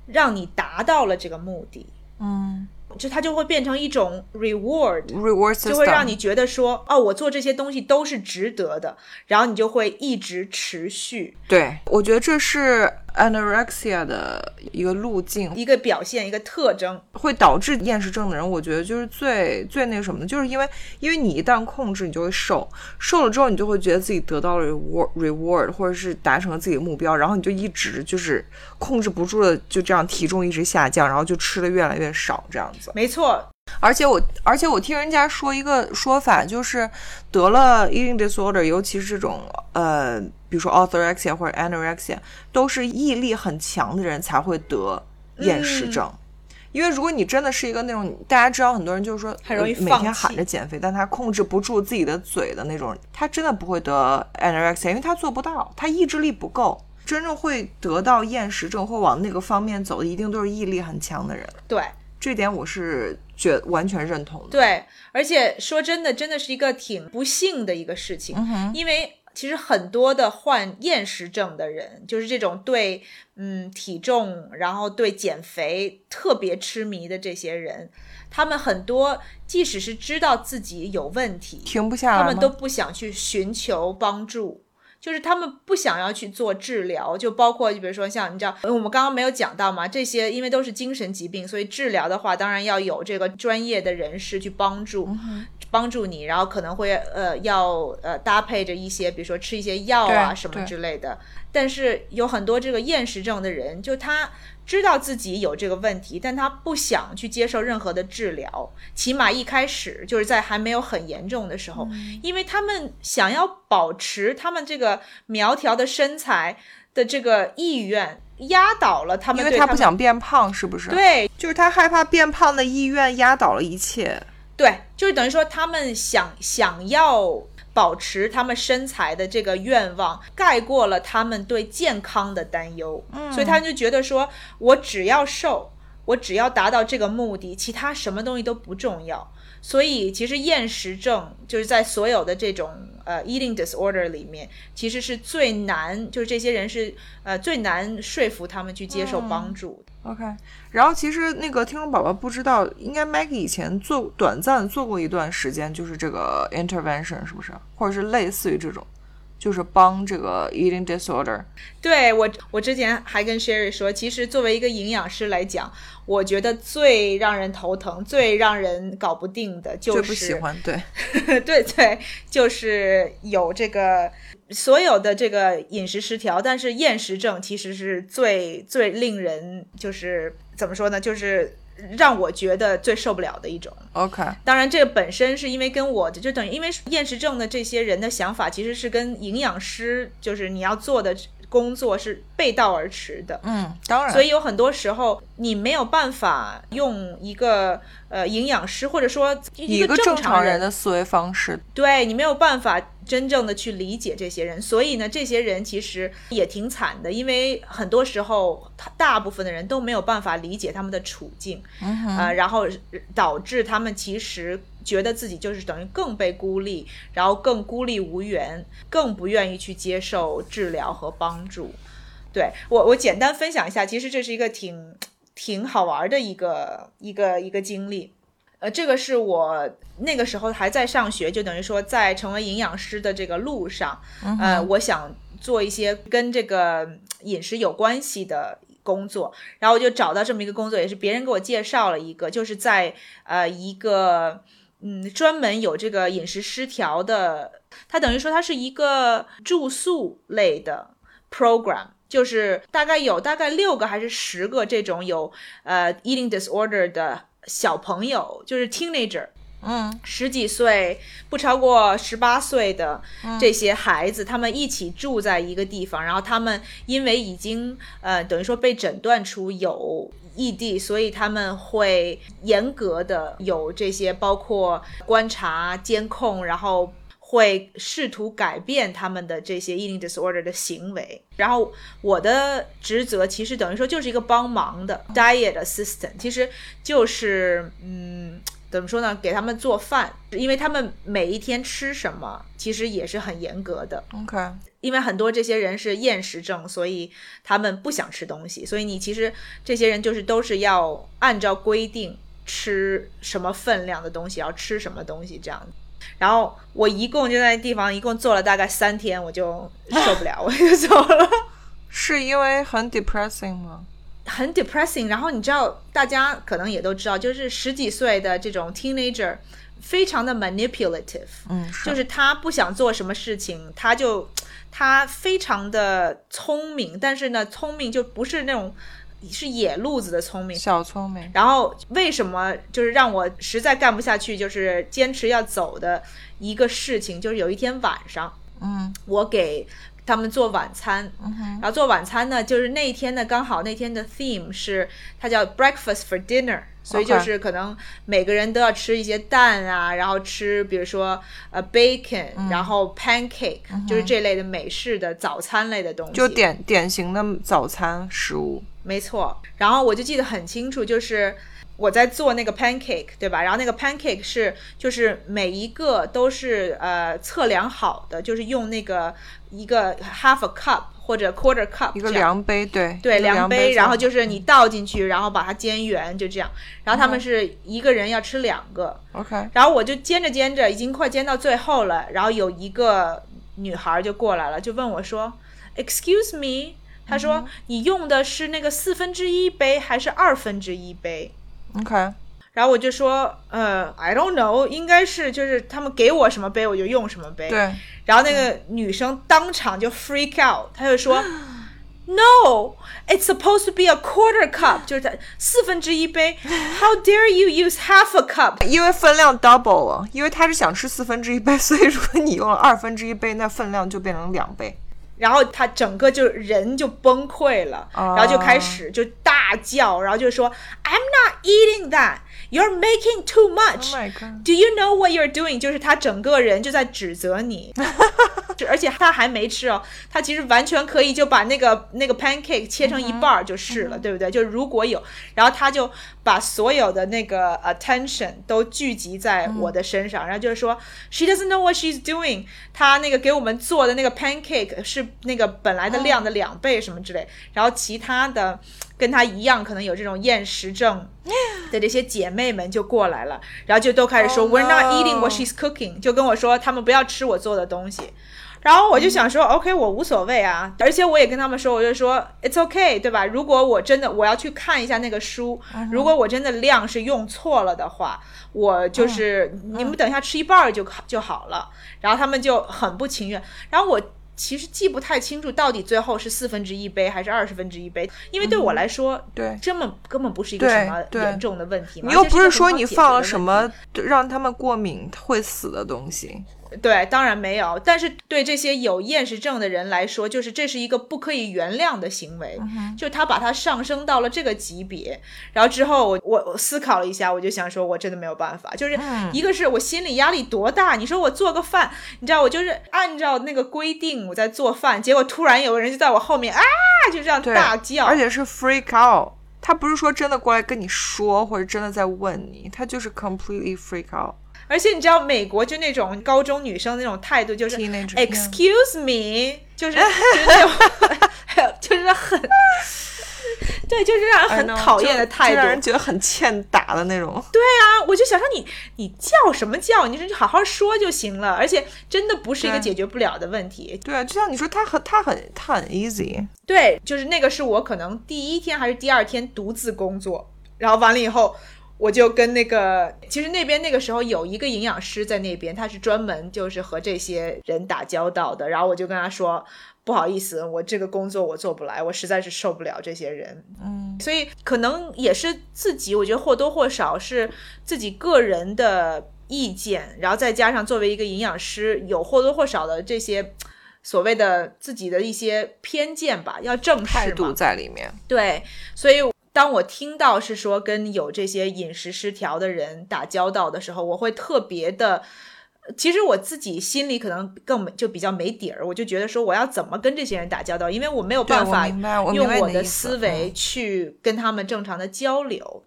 让你达到了这个目的，嗯。就它就会变成一种 reward，reward 就会让你觉得说，哦，我做这些东西都是值得的，然后你就会一直持续。对，我觉得这是 anorexia 的一个路径，一个表现，一个特征，会导致厌食症的人，我觉得就是最最那个什么的，就是因为因为你一旦控制，你就会瘦，瘦了之后你就会觉得自己得到了 reward，或者是达成了自己的目标，然后你就一直就是控制不住的就这样体重一直下降，然后就吃的越来越少这样子。没错，而且我，而且我听人家说一个说法，就是得了 eating disorder，尤其是这种呃，比如说 orthorexia 或者 anorexia，都是毅力很强的人才会得厌食症。因为如果你真的是一个那种大家知道很多人就是说很容易每天喊着减肥，但他控制不住自己的嘴的那种，他真的不会得 anorexia，因为他做不到，他意志力不够。真正会得到厌食症或往那个方面走的，一定都是毅力很强的人。对。这点我是觉完全认同的。对，而且说真的，真的是一个挺不幸的一个事情。因为其实很多的患厌食症的人，就是这种对嗯体重，然后对减肥特别痴迷的这些人，他们很多即使是知道自己有问题，停不下来，他们都不想去寻求帮助。就是他们不想要去做治疗，就包括就比如说像你知道，我们刚刚没有讲到嘛，这些因为都是精神疾病，所以治疗的话，当然要有这个专业的人士去帮助。帮助你，然后可能会呃要呃搭配着一些，比如说吃一些药啊什么之类的。但是有很多这个厌食症的人，就他知道自己有这个问题，但他不想去接受任何的治疗，起码一开始就是在还没有很严重的时候，嗯因为他们想要保持他们这个苗条的身材的这个意愿，压倒了他们因为他不想变胖，是不是？，对就是他害怕变胖的意愿压倒了一切。对，就是等于说他们想想要保持他们身材的这个愿望，盖过了他们对健康的担忧。嗯，所以他们就觉得说，我只要瘦，我只要达到这个目的，其他什么东西都不重要。所以其实厌食症就是在所有的这种呃 eating disorder 里面，其实是最难，就是这些人是呃最难说服他们去接受帮助的。OK，然后其实那个听众宝宝不知道，应该 Maggie 以前做短暂做过一段时间，就是这个 intervention 是不是？或者是类似于这种，就是帮这个 eating disorder。对我，我之前还跟 Sherry 说，其实作为一个营养师来讲，我觉得最让人头疼、最让人搞不定的就最是不喜欢，对，对对，就是有这个所有的这个饮食失调，但是厌食症其实是最最令人就是怎么说呢，就是让我觉得最受不了的一种。OK，当然，这个本身是因为跟我的就等于因为厌食症的这些人的想法，其实是跟营养师就是你要做的工作是背道而驰的。嗯，当然，所以有很多时候你没有办法用一个呃营养师或者说一个正常人人的思维方式，对你没有办法真正的去理解这些人，所以呢，这些人其实也挺惨的，因为很多时候他大部分的人都没有办法理解他们的处境，嗯呃，然后导致他们其实觉得自己就是等于更被孤立，然后更孤立无援，更不愿意去接受治疗和帮助。对我，我简单分享一下，其实这是一个挺挺好玩的一个一个一个经历。呃，这个是我那个时候还在上学，就等于说在成为营养师的这个路上，呃，我想做一些跟这个饮食有关系的工作，然后我就找到这么一个工作，也是别人给我介绍了一个，就是在呃一个嗯专门有这个饮食失调的，它等于说它是一个住宿类的 program。就是大概有大概六个还是十个这种有呃 eating disorder 的小朋友，就是 teenager，嗯十几岁不超过十八岁的这些孩子，他们一起住在一个地方，然后他们因为已经呃等于说被诊断出有。异地，所以他们会严格的有这些，包括观察、监控，然后会试图改变他们的这些 eating disorder 的行为。然后我的职责其实等于说就是一个帮忙的 diet assistant，其实就是嗯。怎么说呢？给他们做饭，因为他们每一天吃什么，其实也是很严格的。，OK，因为很多这些人是厌食症，所以他们不想吃东西，所以你其实这些人就是都是要按照规定吃什么分量的东西，要吃什么东西这样子。然后我一共就在那地方一共做了大概三天，我就受不了，我就走了。是因为很 depressing 吗？很 depressing。然后你知道，大家可能也都知道，就是十几岁的这种 teenager，非常的 manipulative，嗯，就是他不想做什么事情，他就他非常的聪明，但是呢，聪明就不是那种是野路子的聪明。小聪明，然后为什么就是让我实在干不下去，就是坚持要走的一个事情，就是有一天晚上，嗯我给他们做晚餐，然后做晚餐呢，就是那一天呢，刚好那天的 theme 是它叫 breakfast for dinner，所以就是可能每个人都要吃一些蛋啊，然后吃比如说呃 bacon，、然嗯后 pancake，、就是这类的美式的早餐类的东西，就典典型的早餐食物，没错，然后我就记得很清楚，就是我在做那个 pancake，对吧？然后那个 pancake 是就是每一个都是呃测量好的，就是用那个一个 half a cup 或者 quarter cup 一个量杯，对对量杯，然后就是你倒进去，然后把它煎圆，就这样。然后他们是一个人要吃两个，OK，然后我就煎着煎着，已经快煎到最后了，然后有一个女孩就过来了，就问我说：“Excuse me。”她说：“你用的是那个四分之一杯还是二分之一杯？” OK，然后我就说：“呃，I don't know，应该是就是他们给我什么杯我就用什么杯。”对。然后那个女生当场就 freak out，她就说。No, it's supposed to be a quarter cup，就是四分之一杯。How dare you use half a cup？因为分量 double 了，因为她是想吃四分之一杯，所以如果你用了二分之一杯，那分量就变成两倍。然后他整个就人就崩溃了，然后就开始就大叫，然后就说 I'm not eating that。You're making too much. Do you know what you're doing? 就是他整个人就在指责你，而且他还没吃哦，他其实完全可以就把那个那个 pancake 切成一半就是了，对不对？就如果有，然后他就把所有的那个 attention 都聚集在我的身上，然后就是说 she doesn't know what she's doing。他那个给我们做的那个 pancake 是那个本来的量的两倍什么之类，然后其他的。跟她一样，可能有这种厌食症 的这些姐妹们就过来了，然后就都开始说 "We're not eating what she's cooking"，就跟我说他们不要吃我做的东西。然后我就想说，OK，我无所谓啊，而且我也跟他们说，我就说 It's OK，对吧？如果我真的我要去看一下那个书，如果我真的量是用错了的话，我就是你们等一下吃一半就就好了。然后他们就很不情愿，然后我。其实记不太清楚到底最后是四分之一杯还是二十分之一杯，因为对我来说，对，根本根本不是一个什么严重的问题嘛。你又不是说你放了什么让他们过敏会死的东西。对，当然没有。但是对这些有厌食症的人来说，就是这是一个不可以原谅的行为，就他把它上升到了这个级别。然后之后我我思考了一下，我就想说，我真的没有办法。就是一个是我心理压力多大，你说我做个饭，你知道我就是按照那个规定我在做饭，结果突然有个人就在我后面啊，就这样大叫，而且是 freak out。他不是说真的过来跟你说，或者真的在问你，他就是 completely freak out。而且你知道，美国就那种高中女生那种态度，就是 excuse me，就是就是那种，就是很，对，就是让人很讨厌的态度，让人觉得很欠打的那种。对啊，我就想说你你叫什么叫？你说就好好说就行了。而且真的不是一个解决不了的问题。对啊，就像你说，他很他很他很 easy。对，就是那个是我可能第一天还是第二天独自工作，然后完了以后。我就跟那个，其实那边那个时候有一个营养师在那边，他是专门就是和这些人打交道的。然后我就跟他说，不好意思，我这个工作我做不来，我实在是受不了这些人。嗯，所以可能也是自己，我觉得或多或少是自己个人的意见，然后再加上作为一个营养师，有或多或少的这些所谓的自己的一些偏见吧，要正视态度在里面。对，所以。当我听到是说跟有这些饮食失调的人打交道的时候，我会特别的，其实我自己心里可能更就比较没底儿，我就觉得说我要怎么跟这些人打交道，因为我没有办法用我的思维去跟他们正常的交流。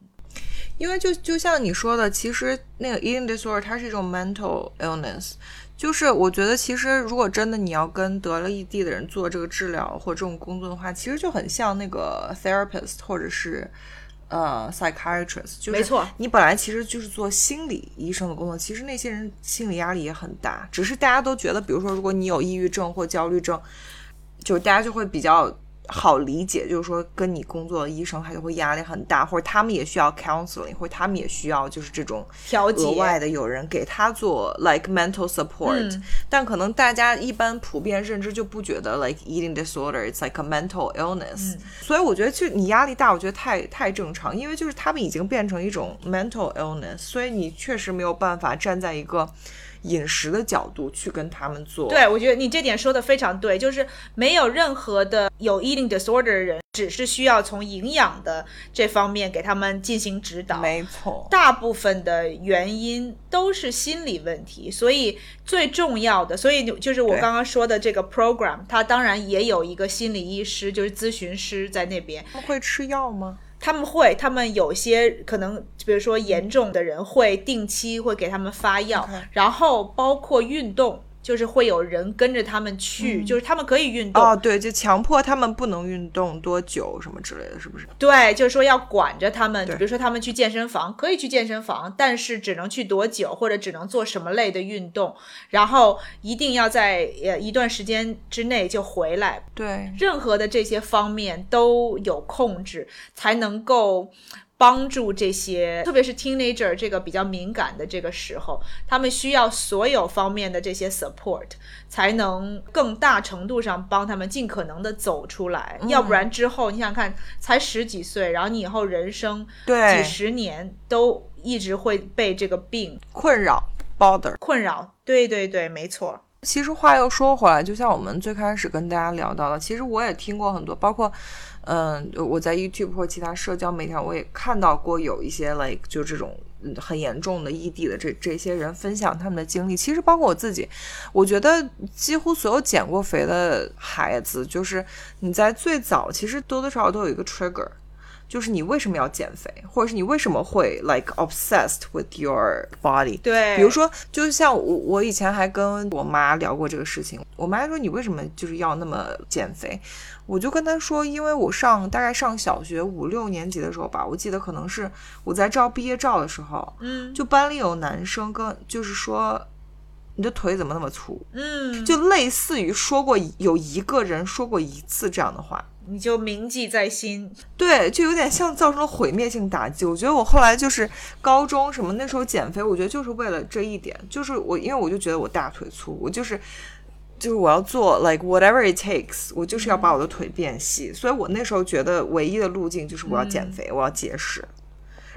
因为就就像你说的，其实那个 eating disorder 它是一种 mental illness。就是我觉得，其实如果真的你要跟得了异地的人做这个治疗或这种工作的话，其实就很像那个 therapist 或者是呃 psychiatrist。就是没错，你本来其实就是做心理医生的工作，其实那些人心理压力也很大。只是大家都觉得，比如说，如果你有抑郁症或焦虑症，就是大家就会比较。好理解，就是说跟你工作的医生他就会压力很大，或者他们也需要 counseling，或者他们也需要就是这种额外的有人给他做 like mental support。但可能大家一般普遍认知就不觉得 like eating disorder，it's like a mental illness。所以我觉得就你压力大，我觉得太太正常，因为就是他们已经变成一种 mental illness，所以你确实没有办法站在一个。饮食的角度去跟他们做，对我觉得你这点说的非常对，就是没有任何的有 eating disorder 的人，只是需要从营养的这方面给他们进行指导。没错，大部分的原因都是心理问题，所以最重要的，所以就是我刚刚说的这个 program，它当然也有一个心理医师，就是咨询师在那边。会吃药吗？他们会，他们有些可能，比如说严重的人会定期会给他们发药，然后包括运动。就是会有人跟着他们去，就是他们可以运动，哦，对，就强迫他们不能运动多久什么之类的，是不是？对，就是说要管着他们，对。比如说他们去健身房可以去健身房，但是只能去多久，或者只能做什么类的运动，然后一定要在呃一段时间之内就回来，对，任何的这些方面都有控制，才能够帮助这些，特别是 teenager 这个比较敏感的这个时候，他们需要所有方面的这些 support，才能更大程度上帮他们尽可能的走出来。要不然之后，你想想看，才十几岁，然后你以后人生对几十年都一直会被这个病困扰 bother。困扰。对对对，没错。其实话又说回来，就像我们最开始跟大家聊到的，其实我也听过很多，包括，嗯，我在 YouTube 或其他社交媒体上，我也看到过有一些 like 就这种嗯很严重的异地的这这些人分享他们的经历。其实包括我自己，我觉得几乎所有减过肥的孩子，就是你在最早其实多多少少都有一个 trigger。就是你为什么要减肥，或者是你为什么会 like obsessed with your body？对，比如说，就像我，我以前还跟我妈聊过这个事情。我妈说：“你为什么就是要那么减肥？”我就跟他说：“因为我上大概上小学五六年级的时候吧，我记得可能是我在照毕业照的时候，嗯就班里有男生跟就是说你的腿怎么那么粗，嗯，就类似于说过有一个人说过一次这样的话。”你就铭记在心。对，就有点像造成了毁灭性打击。我觉得我后来就是高中什么那时候减肥，我觉得就是为了这一点，就是我因为我就觉得我大腿粗，我就是就是我要做 like whatever it takes，我就是要把我的腿变细，所以我那时候觉得唯一的路径就是我要减肥，我要节食。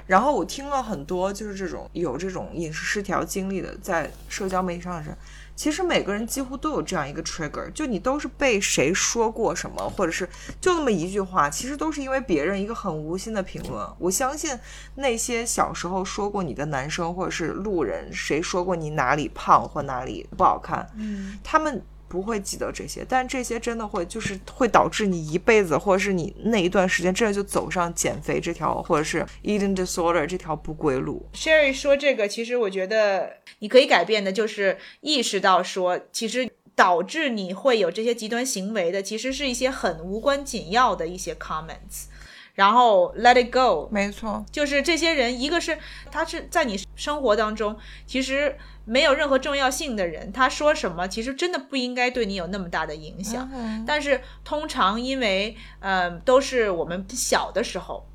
然后我听了很多就是这种有这种饮食失调经历的，在社交媒体上的人，其实每个人几乎都有这样一个 trigger，就你都是被谁说过什么，或者是就那么一句话，其实都是因为别人一个很无心的评论。我相信那些小时候说过你的男生或者是路人，谁说过你哪里胖或哪里不好看，嗯，他们不会记得这些，但这些真的会就是会导致你一辈子，或者是你那一段时间真的就走上减肥这条，或者是 eating disorder 这条不归路。Sherry 说这个，其实我觉得你可以改变的，就是意识到说，其实导致你会有这些极端行为的，其实是一些很无关紧要的一些 comments，然后 let it go，没错，就是这些人，一个是他是在你生活当中其实没有任何重要性的人，他说什么其实真的不应该对你有那么大的影响。嗯但是通常因为呃都是我们小的时候，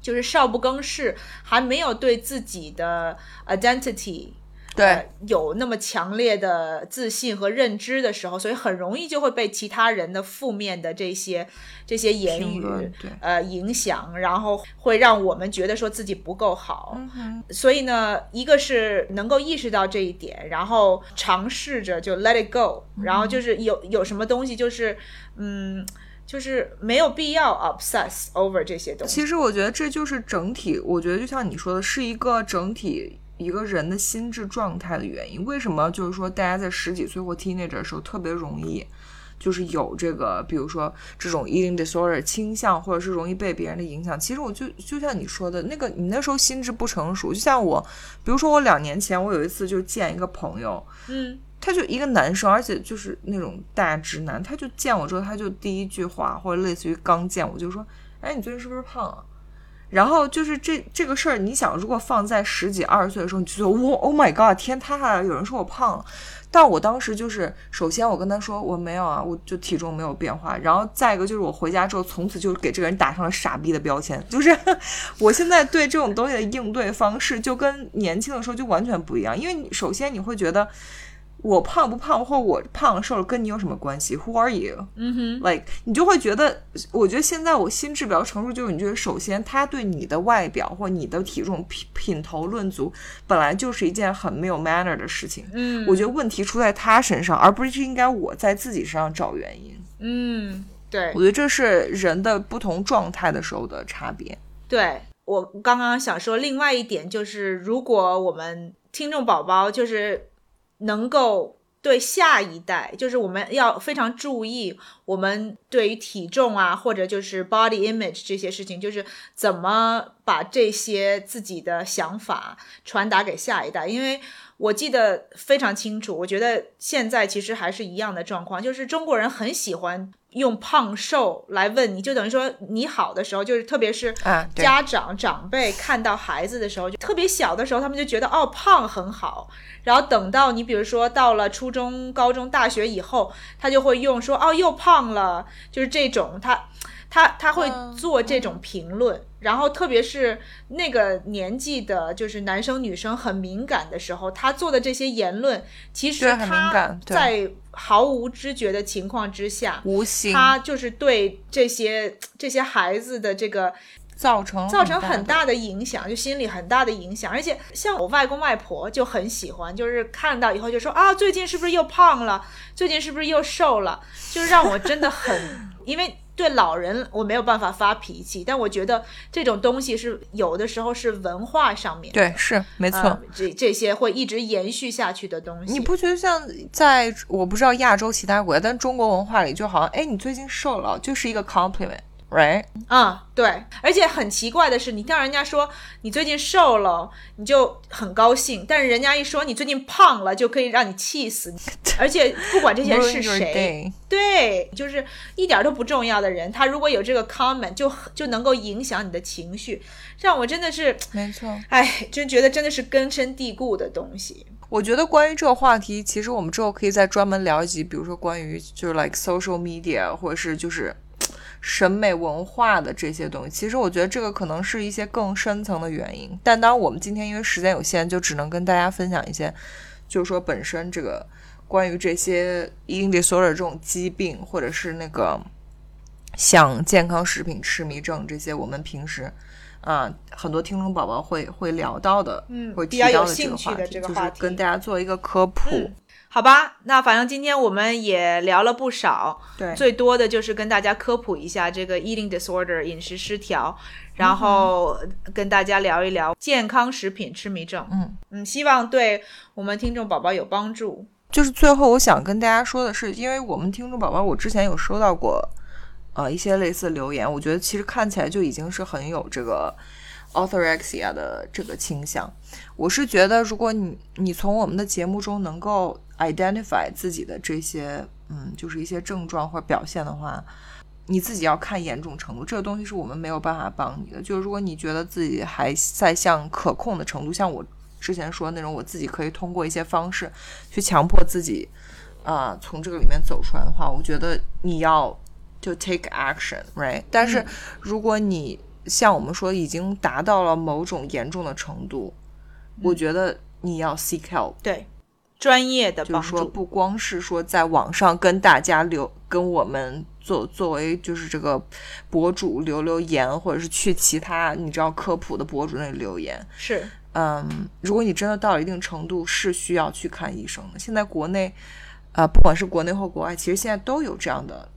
就是少不更事，还没有对自己的 identity 对呃有那么强烈的自信和认知的时候，所以很容易就会被其他人的负面的这些这些言语对呃影响，然后会让我们觉得说自己不够好。嗯，所以呢，一个是能够意识到这一点，然后尝试着就 let it go，然后就是有有什么东西就是嗯。就是没有必要 obsess over 这些东西。其实我觉得这就是整体，我觉得就像你说的，是一个整体一个人的心智状态的原因。为什么就是说大家在十几岁或 teenager 的时候特别容易，就是有这个，比如说这种 eating disorder 倾向，或者是容易被别人的影响。其实我就就像你说的那个，你那时候心智不成熟，就像我，比如说我两年前我有一次就见一个朋友，嗯他就一个男生，而且就是那种大直男，他就见我之后，他就第一句话或者类似于刚见我就说：“哎，你最近是不是胖啊？”然后就是这这个事儿，你想，如果放在十几二十岁的时候，你就觉得哇，Oh my God，天塌下来，有人说我胖了。但我当时就是，首先我跟他说我没有啊，我就体重没有变化。然后再一个就是我回家之后，从此就给这个人打上了傻逼的标签。就是 我现在对这种东西的应对方式，就跟年轻的时候就完全不一样。因为首先你会觉得。我胖不胖，或者我胖瘦了，跟你有什么关系？Who are you？嗯哼，like 你就会觉得，我觉得现在我心智比较成熟，就是你觉得首先他对你的外表或你的体重品品头论足，本来就是一件很没有 manner 的事情。嗯，我觉得问题出在他身上，而不是应该我在自己身上找原因。嗯，对我觉得这是人的不同状态的时候的差别。对。我刚刚想说，另外一点就是，如果我们听众宝宝就是能够对下一代，就是我们要非常注意，我们对于体重啊，或者就是 body image 这些事情，就是怎么把这些自己的想法传达给下一代。因为我记得非常清楚，我觉得现在其实还是一样的状况，就是中国人很喜欢用胖瘦来问你，就等于说你好的时候，就是特别是家长长辈看到孩子的时候，就特别小的时候，他们就觉得哦胖很好，然后等到你比如说到了初中、高中、大学以后，他就会用说哦又胖了，就是这种他。他他会嗯做这种评论，然后特别是那个年纪的，就是男生女生很敏感的时候，他做的这些言论，其实对很敏他感在毫无知觉的情况之下，无形他就是对这些这些孩子的这个造成造成很大的影响，就心理很大的影响。而且像我外公外婆就很喜欢，就是看到以后就说啊，最近是不是又胖了？最近是不是又瘦了？就是让我真的很，因为对老人我没有办法发脾气，但我觉得这种东西是有的时候是文化上面对，是没错。呃这这些会一直延续下去的东西。你不觉得像在我不知道亚洲其他国家，但中国文化里就好像，哎，你最近瘦了，就是一个 compliment，right？啊、对，而且很奇怪的是，你听人家说你最近瘦了，你就很高兴；但是人家一说你最近胖了，就可以让你气死。而且不管这些人是谁，对，就是一点都不重要的人，他如果有这个 comment，就就能够影响你的情绪，让我真的是，没错。哎，真觉得真的是根深蒂固的东西。我觉得关于这个话题，其实我们之后可以再专门聊一集，比如说关于就是 like social media，或者是就是审美文化的这些东西。其实我觉得这个可能是一些更深层的原因，但当然我们今天因为时间有限，就只能跟大家分享一些，就是说本身这个关于这些 eating disorder 这种疾病，或者是那个像健康食品痴迷症这些，我们平时。啊，很多听众宝宝会会聊到的，嗯会提到的这个话题，就是跟大家做一个科普。嗯好吧，那反正今天我们也聊了不少，对最多的就是跟大家科普一下这个 eating disorder 饮食失调，然后跟大家聊一聊健康食品痴迷症。嗯嗯，希望对我们听众宝宝有帮助。就是最后我想跟大家说的是，因为我们听众宝宝，我之前有收到过，呃，一些类似留言，我觉得其实看起来就已经是很有这个 orthorexia 的这个倾向。我是觉得，如果你你从我们的节目中能够 identify 自己的这些，嗯，就是一些症状或者表现的话，你自己要看严重程度，这个东西是我们没有办法帮你的。就是如果你觉得自己还在向可控的程度，像我之前说的那种，我自己可以通过一些方式去强迫自己，啊、从这个里面走出来的话，我觉得你要就 take action，right？但是如果你像我们说已经达到了某种严重的程度，我觉得你要 seek help。对，专业的帮就是说，助。不光是说在网上跟大家留，跟我们作作为就是这个博主留留言，或者是去其他你知道科普的博主那里留言。是，嗯，如果你真的到了一定程度，是需要去看医生的。现在国内，呃，不管是国内或国外，其实现在都有这样的，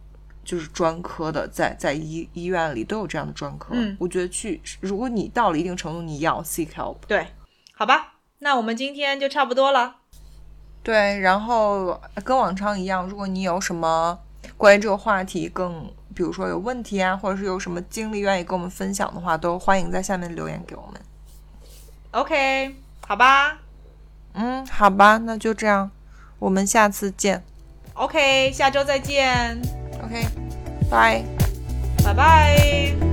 就是专科的，在在医医院里都有这样的专科。嗯我觉得去，如果你到了一定程度，你要 seek help。对，好吧，那我们今天就差不多了。对，然后跟往常一样，如果你有什么关于这个话题更，比如说有问题啊，或者是有什么经历愿意跟我们分享的话，都欢迎在下面留言给我们。OK，好吧嗯，好吧，那就这样，我们下次见。，OK，下周再见，OK，拜。拜拜。